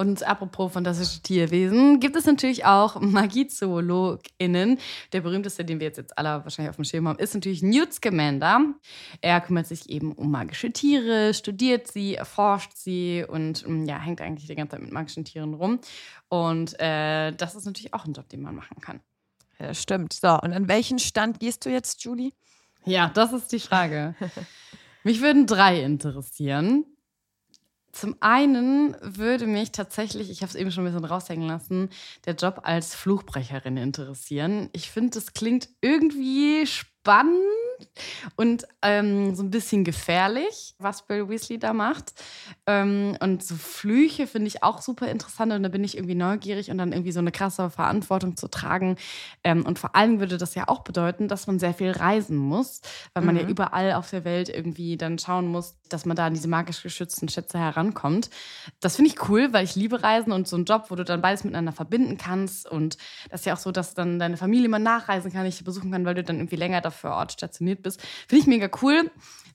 Speaker 1: Und apropos fantastische Tierwesen, gibt es natürlich auch MagiezoologInnen. Der berühmteste, den wir jetzt, jetzt alle wahrscheinlich auf dem Schirm haben, ist natürlich Newt Scamander. Er kümmert sich eben um magische Tiere, studiert sie, erforscht sie und mm, ja, hängt eigentlich die ganze Zeit mit magischen Tieren rum. Und äh, das ist natürlich auch ein Job, den man machen kann.
Speaker 2: Ja, stimmt. So, und an welchen Stand gehst du jetzt, Julie?
Speaker 1: Ja, das ist die Frage. Mich würden drei interessieren. Zum einen würde mich tatsächlich, ich habe es eben schon ein bisschen raushängen lassen, der Job als Fluchbrecherin interessieren. Ich finde, das klingt irgendwie spannend und ähm, so ein bisschen gefährlich, was Bill Weasley da macht. Ähm, und so Flüche finde ich auch super interessant und da bin ich irgendwie neugierig und dann irgendwie so eine krasse Verantwortung zu tragen. Ähm, und vor allem würde das ja auch bedeuten, dass man sehr viel reisen muss, weil man mhm. ja überall auf der Welt irgendwie dann schauen muss, dass man da an diese magisch geschützten Schätze herankommt. Das finde ich cool, weil ich liebe Reisen und so einen Job, wo du dann beides miteinander verbinden kannst. Und das ist ja auch so, dass dann deine Familie mal nachreisen kann, dich besuchen kann, weil du dann irgendwie länger dafür Ort stationiert bist. Finde ich mega cool.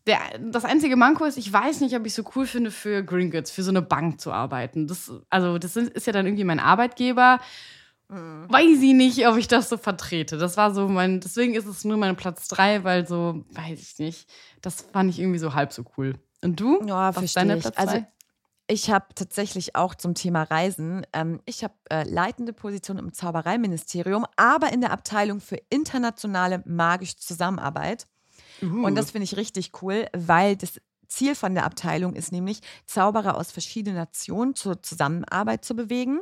Speaker 1: Der, das einzige Manko ist, ich weiß nicht, ob ich so cool finde, für Gringotts, für so eine Bank zu arbeiten. Das, also, das ist ja dann irgendwie mein Arbeitgeber. Mhm. Weiß ich nicht, ob ich das so vertrete. Das war so mein, deswegen ist es nur mein Platz drei, weil so, weiß ich nicht, das fand ich irgendwie so halb so cool. Und du?
Speaker 2: Ja, Was verstehe ich. Also, ich habe tatsächlich auch zum Thema Reisen, ähm, ich habe äh, leitende Position im Zaubereiministerium, aber in der Abteilung für internationale magische Zusammenarbeit. Uh. Und das finde ich richtig cool, weil das Ziel von der Abteilung ist nämlich, Zauberer aus verschiedenen Nationen zur Zusammenarbeit zu bewegen.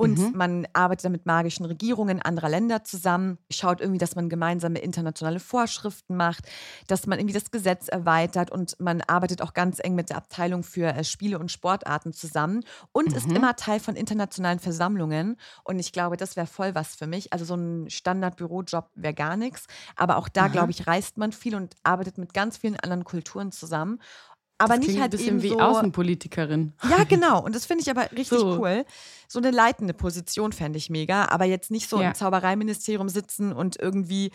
Speaker 2: Und
Speaker 1: Mhm.
Speaker 2: man arbeitet dann mit magischen Regierungen anderer Länder zusammen, schaut irgendwie, dass man gemeinsame internationale Vorschriften macht, dass man irgendwie das Gesetz erweitert und man arbeitet auch ganz eng mit der Abteilung für äh, Spiele und Sportarten zusammen und ist
Speaker 1: Mhm.
Speaker 2: immer Teil von internationalen Versammlungen. Und ich glaube, das wäre voll was für mich. Also so ein Standard-Bürojob wäre gar nichts. Aber auch da, glaube ich, reist man viel und arbeitet mit ganz vielen anderen Kulturen zusammen. Aber
Speaker 1: das
Speaker 2: nicht halt
Speaker 1: ein bisschen
Speaker 2: eben
Speaker 1: wie
Speaker 2: so.
Speaker 1: Außenpolitikerin.
Speaker 2: Ja, genau. Und das finde ich aber *laughs* richtig
Speaker 1: So.
Speaker 2: cool. So eine leitende Position fände ich mega. Aber jetzt nicht so
Speaker 1: Ja.
Speaker 2: im Zaubereiministerium sitzen und irgendwie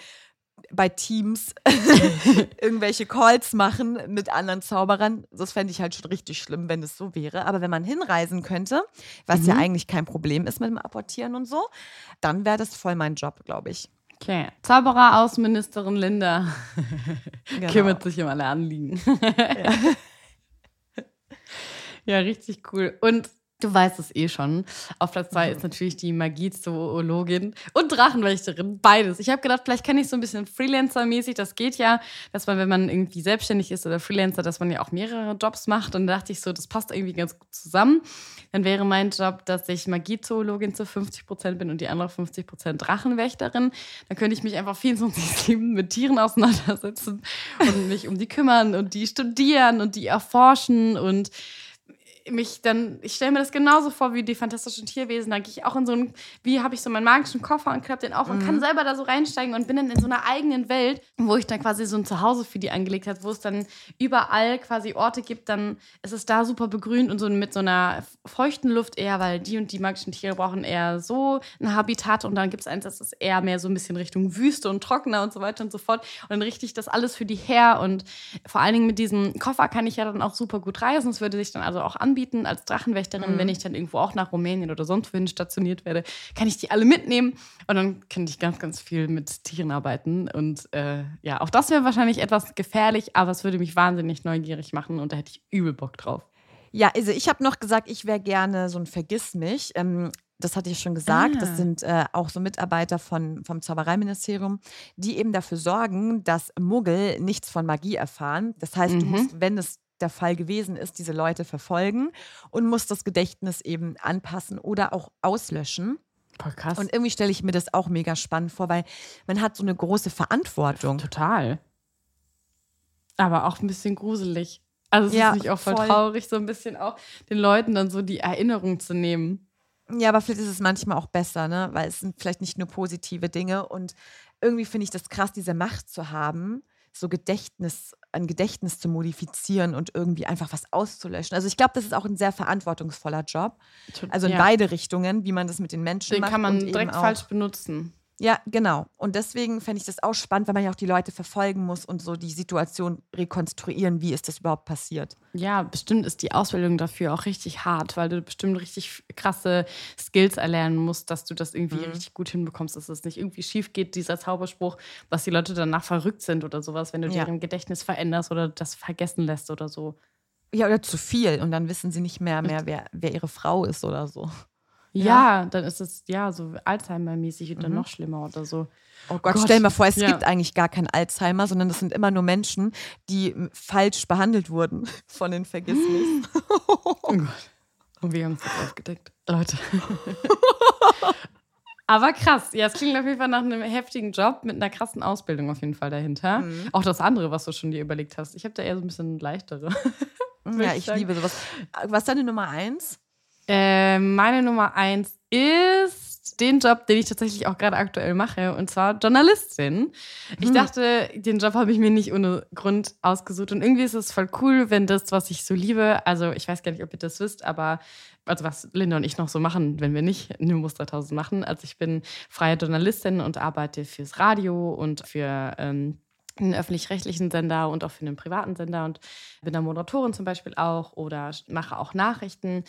Speaker 2: bei Teams *laughs* irgendwelche Calls machen mit anderen Zauberern. Das fände ich halt schon richtig schlimm, wenn es so wäre. Aber wenn man hinreisen könnte, was ja
Speaker 1: Mhm.
Speaker 2: eigentlich kein Problem ist mit dem Apportieren und so, dann wäre das voll mein Job, glaube ich.
Speaker 1: Okay. Zauberer, Außenministerin Linda *laughs*
Speaker 2: Genau.
Speaker 1: kümmert sich um alle Anliegen. ja, richtig cool. Und du weißt es eh schon. Auf Platz zwei
Speaker 2: Mhm.
Speaker 1: ist natürlich die Magiezoologin und Drachenwächterin. Beides. Ich habe gedacht, vielleicht kann ich so ein bisschen Freelancer-mäßig. Das geht ja, dass man, wenn man irgendwie selbstständig ist oder Freelancer, dass man ja auch mehrere Jobs macht. Und da dachte ich so, das passt irgendwie ganz gut zusammen. Dann wäre mein Job, dass ich Magiezoologin zu 50 Prozent bin und die andere 50 Prozent Drachenwächterin. Dann könnte ich mich einfach 24-7 *laughs* mit Tieren auseinandersetzen und mich um die kümmern und die studieren und die erforschen und mich dann, ich stelle mir das genauso vor wie die fantastischen Tierwesen. Da gehe ich auch in so einen, wie habe ich so meinen magischen Koffer und klappe den auf und kann selber da so reinsteigen und bin dann in so einer eigenen Welt, wo ich dann quasi so ein Zuhause für die angelegt habe, wo es dann überall quasi Orte gibt, dann ist es da super begrünt und so mit so einer feuchten Luft eher, weil die und die magischen Tiere brauchen eher so ein Habitat und dann gibt es eins, das ist eher mehr so ein bisschen Richtung Wüste und trockener und so weiter und so fort. Und dann richte ich das alles für die her und vor allen Dingen mit diesem Koffer kann ich ja dann auch super gut reisen. Es würde sich dann also auch anbieten als Drachenwächterin, wenn ich dann irgendwo auch nach Rumänien oder sonst wohin stationiert werde, kann ich die alle mitnehmen und dann könnte ich ganz, ganz viel mit Tieren arbeiten. Und äh, ja, auch das wäre wahrscheinlich etwas gefährlich, aber es würde mich wahnsinnig neugierig machen und da hätte ich übel Bock drauf.
Speaker 2: Ja, also ich habe noch gesagt, ich wäre gerne so ein Vergiss-mich. Ähm, das hatte ich schon gesagt.
Speaker 1: Ah.
Speaker 2: Das sind äh, auch so Mitarbeiter von, vom Zaubereiministerium, die eben dafür sorgen, dass Muggel nichts von Magie erfahren. Das heißt, du
Speaker 1: Mhm.
Speaker 2: musst, wenn es der Fall gewesen ist, diese Leute verfolgen und musst das Gedächtnis eben anpassen oder auch auslöschen.
Speaker 1: Voll krass.
Speaker 2: Und irgendwie stelle ich mir das auch mega spannend vor, weil man hat so eine große Verantwortung.
Speaker 1: Total. Aber auch ein bisschen gruselig. Also es
Speaker 2: Ja,
Speaker 1: ist nicht auch voll,
Speaker 2: voll.
Speaker 1: traurig, so ein bisschen auch den Leuten dann so die Erinnerung zu nehmen.
Speaker 2: Ja, aber vielleicht ist es manchmal auch besser, ne? Weil es sind vielleicht nicht nur positive Dinge. Und irgendwie finde ich das krass, diese Macht zu haben, so Gedächtnis, ein Gedächtnis zu modifizieren und irgendwie einfach was auszulöschen. Also ich glaube, das ist auch ein sehr verantwortungsvoller Job. Also in
Speaker 1: Ja.
Speaker 2: beide Richtungen, wie man das mit den Menschen
Speaker 1: Den
Speaker 2: macht.
Speaker 1: kann man direkt falsch benutzen.
Speaker 2: Ja, genau. Und deswegen fände ich das auch spannend, weil man ja auch die Leute verfolgen muss und so die Situation rekonstruieren, wie ist das überhaupt passiert.
Speaker 1: Ja, bestimmt ist die Ausbildung dafür auch richtig hart, weil du bestimmt richtig krasse Skills erlernen musst, dass du das irgendwie richtig gut hinbekommst, dass es nicht irgendwie schief geht, dieser Zauberspruch, dass die Leute danach verrückt sind oder sowas, wenn du
Speaker 2: Ja.
Speaker 1: deren Gedächtnis veränderst oder das vergessen lässt oder so.
Speaker 2: Ja, oder zu viel. Und dann wissen sie nicht mehr, mehr wer, wer ihre Frau ist oder so.
Speaker 1: Ja, dann ist es ja so Alzheimer-mäßig und dann noch schlimmer oder so.
Speaker 2: Oh Gott,
Speaker 1: Gott,
Speaker 2: stell mal vor, es
Speaker 1: ja.
Speaker 2: gibt eigentlich gar kein Alzheimer, sondern das sind immer nur Menschen, die falsch behandelt wurden *laughs* von den Vergissnis. *gasps* *laughs*
Speaker 1: Oh Gott. Und wir haben es jetzt aufgedeckt. Leute. *laughs* Aber krass. Ja, es klingt auf jeden Fall nach einem heftigen Job mit einer krassen Ausbildung auf jeden Fall dahinter.
Speaker 2: Mhm.
Speaker 1: Auch das andere, was du schon dir überlegt hast. Ich habe da eher so ein bisschen leichtere. Würde
Speaker 2: ja,
Speaker 1: ich
Speaker 2: ich liebe sowas. Was ist deine Nummer eins?
Speaker 1: Äh, meine Nummer eins ist den Job, den ich tatsächlich auch gerade aktuell mache, und zwar Journalistin. Ich
Speaker 2: Hm.
Speaker 1: dachte, den Job habe ich mir nicht ohne Grund ausgesucht. Und irgendwie ist es voll cool, wenn das, was ich so liebe, also ich weiß gar nicht, ob ihr das wisst, aber also was Linda und ich noch so machen, wenn wir nicht Nimbus 3000 machen. Also ich bin freie Journalistin und arbeite fürs Radio und für ähm, einen öffentlich-rechtlichen Sender und auch für einen privaten Sender und bin da Moderatorin zum Beispiel auch oder mache auch Nachrichten.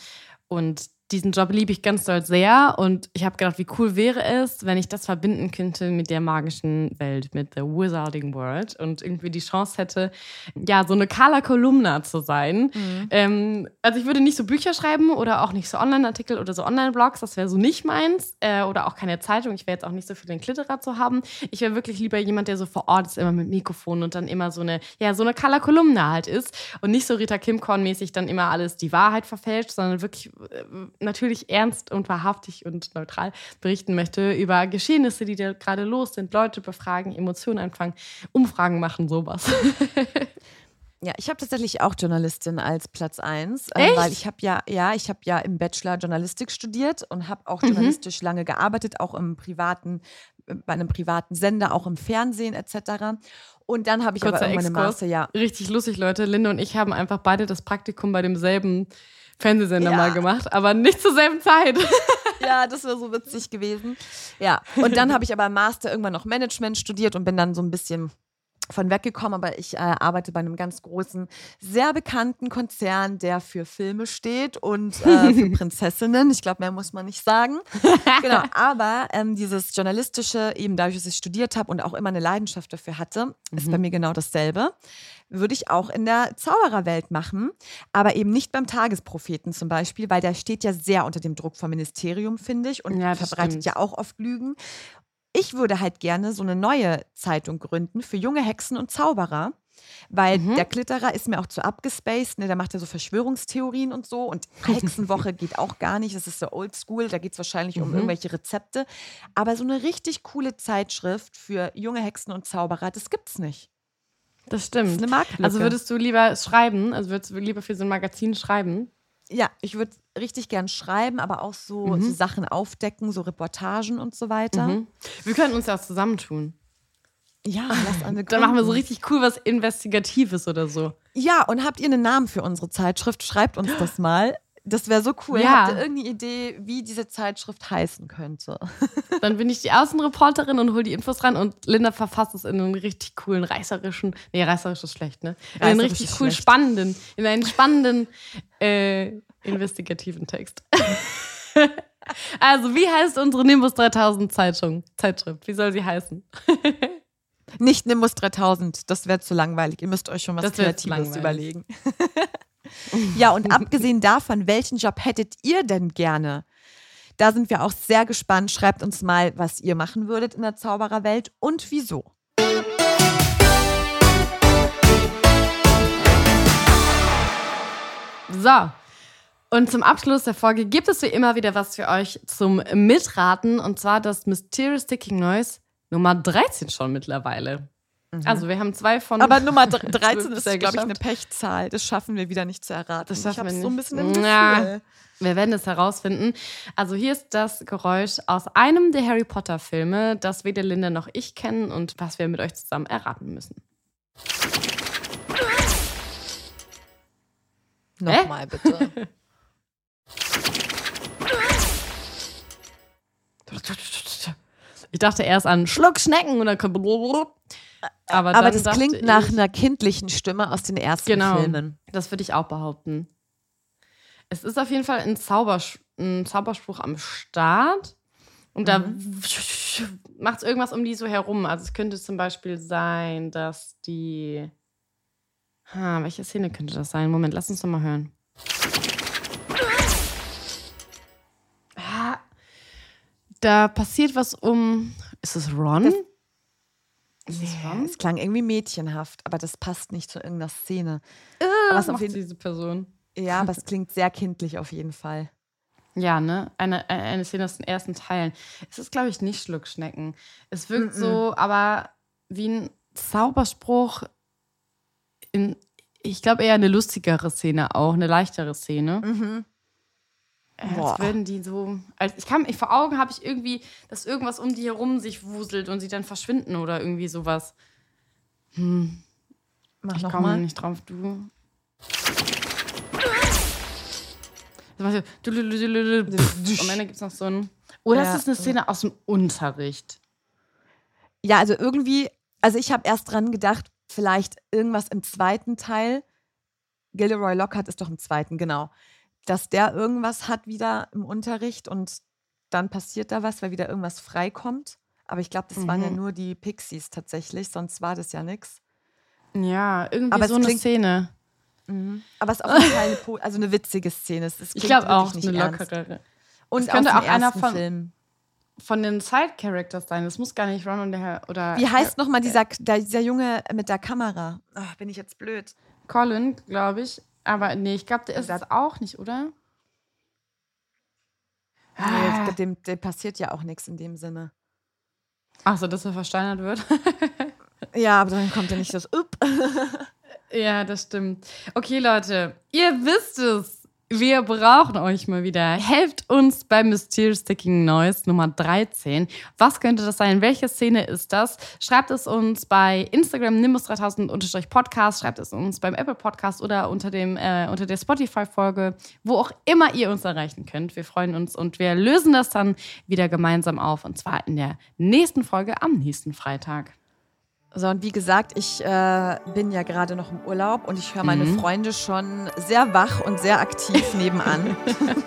Speaker 1: Und diesen Job liebe ich ganz doll sehr und ich habe gedacht, wie cool wäre es, wenn ich das verbinden könnte mit der magischen Welt, mit der Wizarding World und irgendwie die Chance hätte, ja, so eine Carla Kolumna zu sein. Ähm, also ich würde nicht so Bücher schreiben oder auch nicht so Online-Artikel oder so Online-Blogs, das wäre so nicht meins äh, oder auch keine Zeitung. Ich wäre jetzt auch nicht so für den Klitterer zu haben. Ich wäre wirklich lieber jemand, der so vor Ort ist, immer mit Mikrofon und dann immer so eine, ja, so eine Carla Kolumna halt ist und nicht so Rita Kimkorn-mäßig dann immer alles die Wahrheit verfälscht, sondern wirklich äh, natürlich ernst und wahrhaftig und neutral berichten möchte über Geschehnisse, die da gerade los sind, Leute befragen, Emotionen einfangen, Umfragen machen, sowas. *laughs*
Speaker 2: Ja, ich habe tatsächlich auch Journalistin als Platz 1,
Speaker 1: Echt?
Speaker 2: äh, weil ich habe ja, ja, ich habe ja im Bachelor Journalistik studiert und habe auch
Speaker 1: Mhm.
Speaker 2: journalistisch lange gearbeitet, auch im privaten, äh, bei einem privaten Sender, auch im Fernsehen etc. Und dann habe ich aber
Speaker 1: Kurzer
Speaker 2: irgendwann eine
Speaker 1: Exkurs.
Speaker 2: Master, ja.
Speaker 1: Richtig lustig, Leute. Linde und ich haben einfach beide das Praktikum bei demselben Fernsehsender
Speaker 2: Ja.
Speaker 1: mal gemacht, aber nicht zur selben Zeit. *laughs*
Speaker 2: Ja, das wäre so witzig gewesen. Ja, und dann habe ich aber im Master irgendwann noch Management studiert und bin dann so ein bisschen von weggekommen, aber ich äh, arbeite bei einem ganz großen, sehr bekannten Konzern, der für Filme steht und äh, für *laughs* Prinzessinnen. Ich glaube, mehr muss man nicht sagen. *laughs* Genau, aber ähm, dieses Journalistische, eben dadurch, dass ich studiert habe und auch immer eine Leidenschaft dafür hatte, ist bei mir genau dasselbe. Würde ich auch in der Zaubererwelt machen, aber eben nicht beim Tagespropheten zum Beispiel, weil der steht ja sehr unter dem Druck vom Ministerium, finde ich, und
Speaker 1: Ja,
Speaker 2: verbreitet
Speaker 1: stimmt.
Speaker 2: ja auch oft Lügen. Ich würde halt gerne so eine neue Zeitung gründen für junge Hexen und Zauberer. Weil
Speaker 1: Mhm.
Speaker 2: der Klitterer ist mir auch zu abgespaced, ne? der macht ja so Verschwörungstheorien und so. Und *laughs* Hexenwoche geht auch gar nicht, das ist so oldschool, da geht es wahrscheinlich um
Speaker 1: Mhm.
Speaker 2: irgendwelche Rezepte. Aber so eine richtig coole Zeitschrift für junge Hexen und Zauberer, das gibt's nicht.
Speaker 1: Das
Speaker 2: Das ist
Speaker 1: stimmt.
Speaker 2: eine Marktlücke.
Speaker 1: Also würdest du lieber schreiben, also würdest du lieber für so ein Magazin schreiben?
Speaker 2: ja, ich würde richtig gern schreiben, aber auch so, so Sachen aufdecken, so Reportagen und so weiter.
Speaker 1: Mhm. Wir könnten uns ja auch zusammentun.
Speaker 2: Ja, lass eine *laughs*
Speaker 1: Dann machen wir so richtig cool was Investigatives oder so.
Speaker 2: Ja, und habt ihr einen Namen für unsere Zeitschrift? Schreibt uns das mal. Das wäre so cool.
Speaker 1: Ja.
Speaker 2: Habt ihr irgendeine Idee, wie diese Zeitschrift heißen könnte? *laughs*
Speaker 1: Dann bin ich die Außenreporterin und hole die Infos ran und Linda verfasst es in einen richtig coolen, reißerischen, nee, reißerisch ist schlecht, ne? In einen richtig cool spannenden, in einen spannenden, äh, investigativen Text. *laughs* also, wie heißt unsere Nimbus 3000 Zeitung, Zeitschrift? Wie soll sie heißen? *laughs*
Speaker 2: Nicht Nimbus 3000, das wäre zu langweilig. Ihr müsst euch schon was
Speaker 1: Das
Speaker 2: Kreatives überlegen. *laughs* ja, und abgesehen davon, welchen Job hättet ihr denn gerne? Da sind wir auch sehr gespannt. Schreibt uns mal, was ihr machen würdet in der Zaubererwelt und wieso.
Speaker 1: So. Und zum Abschluss der Folge gibt es wie immer wieder was für euch zum Mitraten und zwar das Mysterious Ticking Noise Nummer 13 schon mittlerweile. Also, wir haben zwei von.
Speaker 2: Mhm. Aber Nummer *laughs* 13
Speaker 1: Zwölf
Speaker 2: ist,
Speaker 1: sehr
Speaker 2: glaube ich, eine. Pechzahl. Das schaffen wir wieder nicht zu erraten.
Speaker 1: Das schaffen
Speaker 2: ich habe
Speaker 1: wir
Speaker 2: so ein
Speaker 1: nicht.
Speaker 2: bisschen im Gefühl.
Speaker 1: Ja. Wir werden es herausfinden. Also hier ist das Geräusch aus einem der Harry Potter Filme, das weder Linda noch ich kennen und was wir mit euch zusammen erraten müssen.
Speaker 2: Nochmal bitte. *laughs*
Speaker 1: Ich dachte erst an Schluck Schnecken und dann aber,
Speaker 2: Aber das klingt nach
Speaker 1: ich-
Speaker 2: einer kindlichen Stimme aus den ersten
Speaker 1: Genau.
Speaker 2: Filmen.
Speaker 1: Das würde ich auch behaupten. Es ist auf jeden Fall ein, Zaubersch ein Zauberspruch am Start. Und da
Speaker 2: Mhm.
Speaker 1: macht es irgendwas um die so herum. Also es könnte zum Beispiel sein, dass die. Ha, welche Szene könnte das sein? Moment, lass uns doch mal hören. Da passiert was um. Ist es Ron? ist es
Speaker 2: es klang irgendwie mädchenhaft, aber das passt nicht zu irgendeiner Szene.
Speaker 1: Was
Speaker 2: es auf
Speaker 1: macht
Speaker 2: jeden-
Speaker 1: diese Person?
Speaker 2: Ja, aber es klingt sehr kindlich auf jeden Fall.
Speaker 1: Ja, ne? Eine, eine eine Szene aus den ersten Teilen. Es ist, glaube ich, nicht Schluckschnecken. Es wirkt so, aber wie ein Zauberspruch in, ich glaube, eher eine lustigere Szene auch, eine leichtere Szene.
Speaker 2: Mhm.
Speaker 1: Äh. Als würden die so. Als ich kann, ich, vor Augen habe ich irgendwie, dass irgendwas um die herum sich wuselt und sie dann verschwinden oder irgendwie sowas. Hm,
Speaker 2: Mach
Speaker 1: ich komme nicht drauf, du. Am Ende gibt es noch so ein. Oder
Speaker 2: Ja.
Speaker 1: ist das eine Szene aus dem Unterricht?
Speaker 2: Ja, also irgendwie, also ich habe erst dran gedacht, vielleicht irgendwas im zweiten Teil. Gilderoy Lockhart ist doch im zweiten, genau. Dass der irgendwas hat wieder im Unterricht und dann passiert da was, weil wieder irgendwas freikommt. Aber ich glaube, das waren ja
Speaker 1: Mhm.
Speaker 2: nur die Pixies tatsächlich, sonst war das ja nichts.
Speaker 1: Ja, irgendwie
Speaker 2: Aber
Speaker 1: so eine
Speaker 2: klingt-
Speaker 1: Szene.
Speaker 2: Aber es ist auf jeden Fall eine, po- also eine witzige Szene. Es,
Speaker 1: Ich glaube auch
Speaker 2: nicht
Speaker 1: eine
Speaker 2: ernst.
Speaker 1: lockere.
Speaker 2: Und
Speaker 1: Es könnte auch einer von-
Speaker 2: Film.
Speaker 1: Von den Side-Characters sein. Das muss gar nicht Ron und der. Oder
Speaker 2: Wie heißt nochmal dieser, der, dieser Junge mit der Kamera? Ach, bin ich jetzt blöd.
Speaker 1: Colin, glaube ich. Aber nee, ich glaube, der ist
Speaker 2: Da-
Speaker 1: es auch nicht, oder?
Speaker 2: Nee, dem, dem passiert ja auch nichts in dem Sinne.
Speaker 1: Achso, dass er versteinert wird. *laughs*
Speaker 2: Ja, aber dann kommt ja nicht das Upp. *laughs*
Speaker 1: ja, das stimmt. Okay, Leute, ihr wisst es. Wir brauchen euch mal wieder. Helft uns beim Mysterious Sticking Noise Nummer 13. Was könnte das sein? Welche Szene ist das? Schreibt es uns bei Instagram nimbus3000-podcast, schreibt es uns beim Apple Podcast oder unter, dem, äh, unter der Spotify-Folge, wo auch immer ihr uns erreichen könnt. Wir freuen uns und wir lösen das dann wieder gemeinsam auf und zwar in der nächsten Folge am nächsten Freitag.
Speaker 2: So, und wie gesagt, ich äh, bin ja gerade noch im Urlaub und ich höre meine mhm. Freunde schon sehr wach und sehr aktiv nebenan.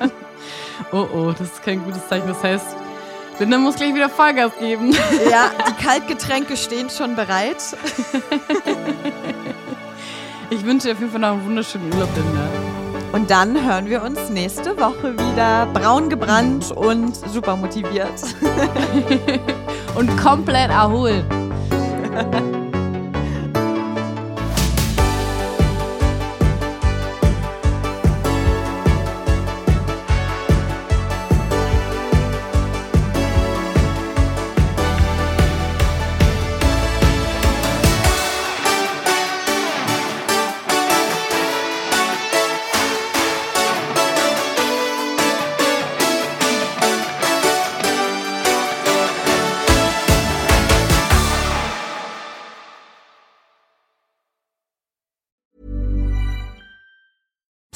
Speaker 2: *laughs* *laughs*
Speaker 1: oh oh, das ist kein gutes Zeichen. Das heißt, Linda muss gleich wieder Vollgas geben. *laughs*
Speaker 2: ja, die Kaltgetränke stehen schon bereit.
Speaker 1: ich wünsche dir auf jeden Fall noch einen wunderschönen Urlaub, Linda.
Speaker 2: Und dann hören wir uns nächste Woche wieder. Braun gebrannt und super motiviert.
Speaker 1: und komplett erholt. Ha ha ha.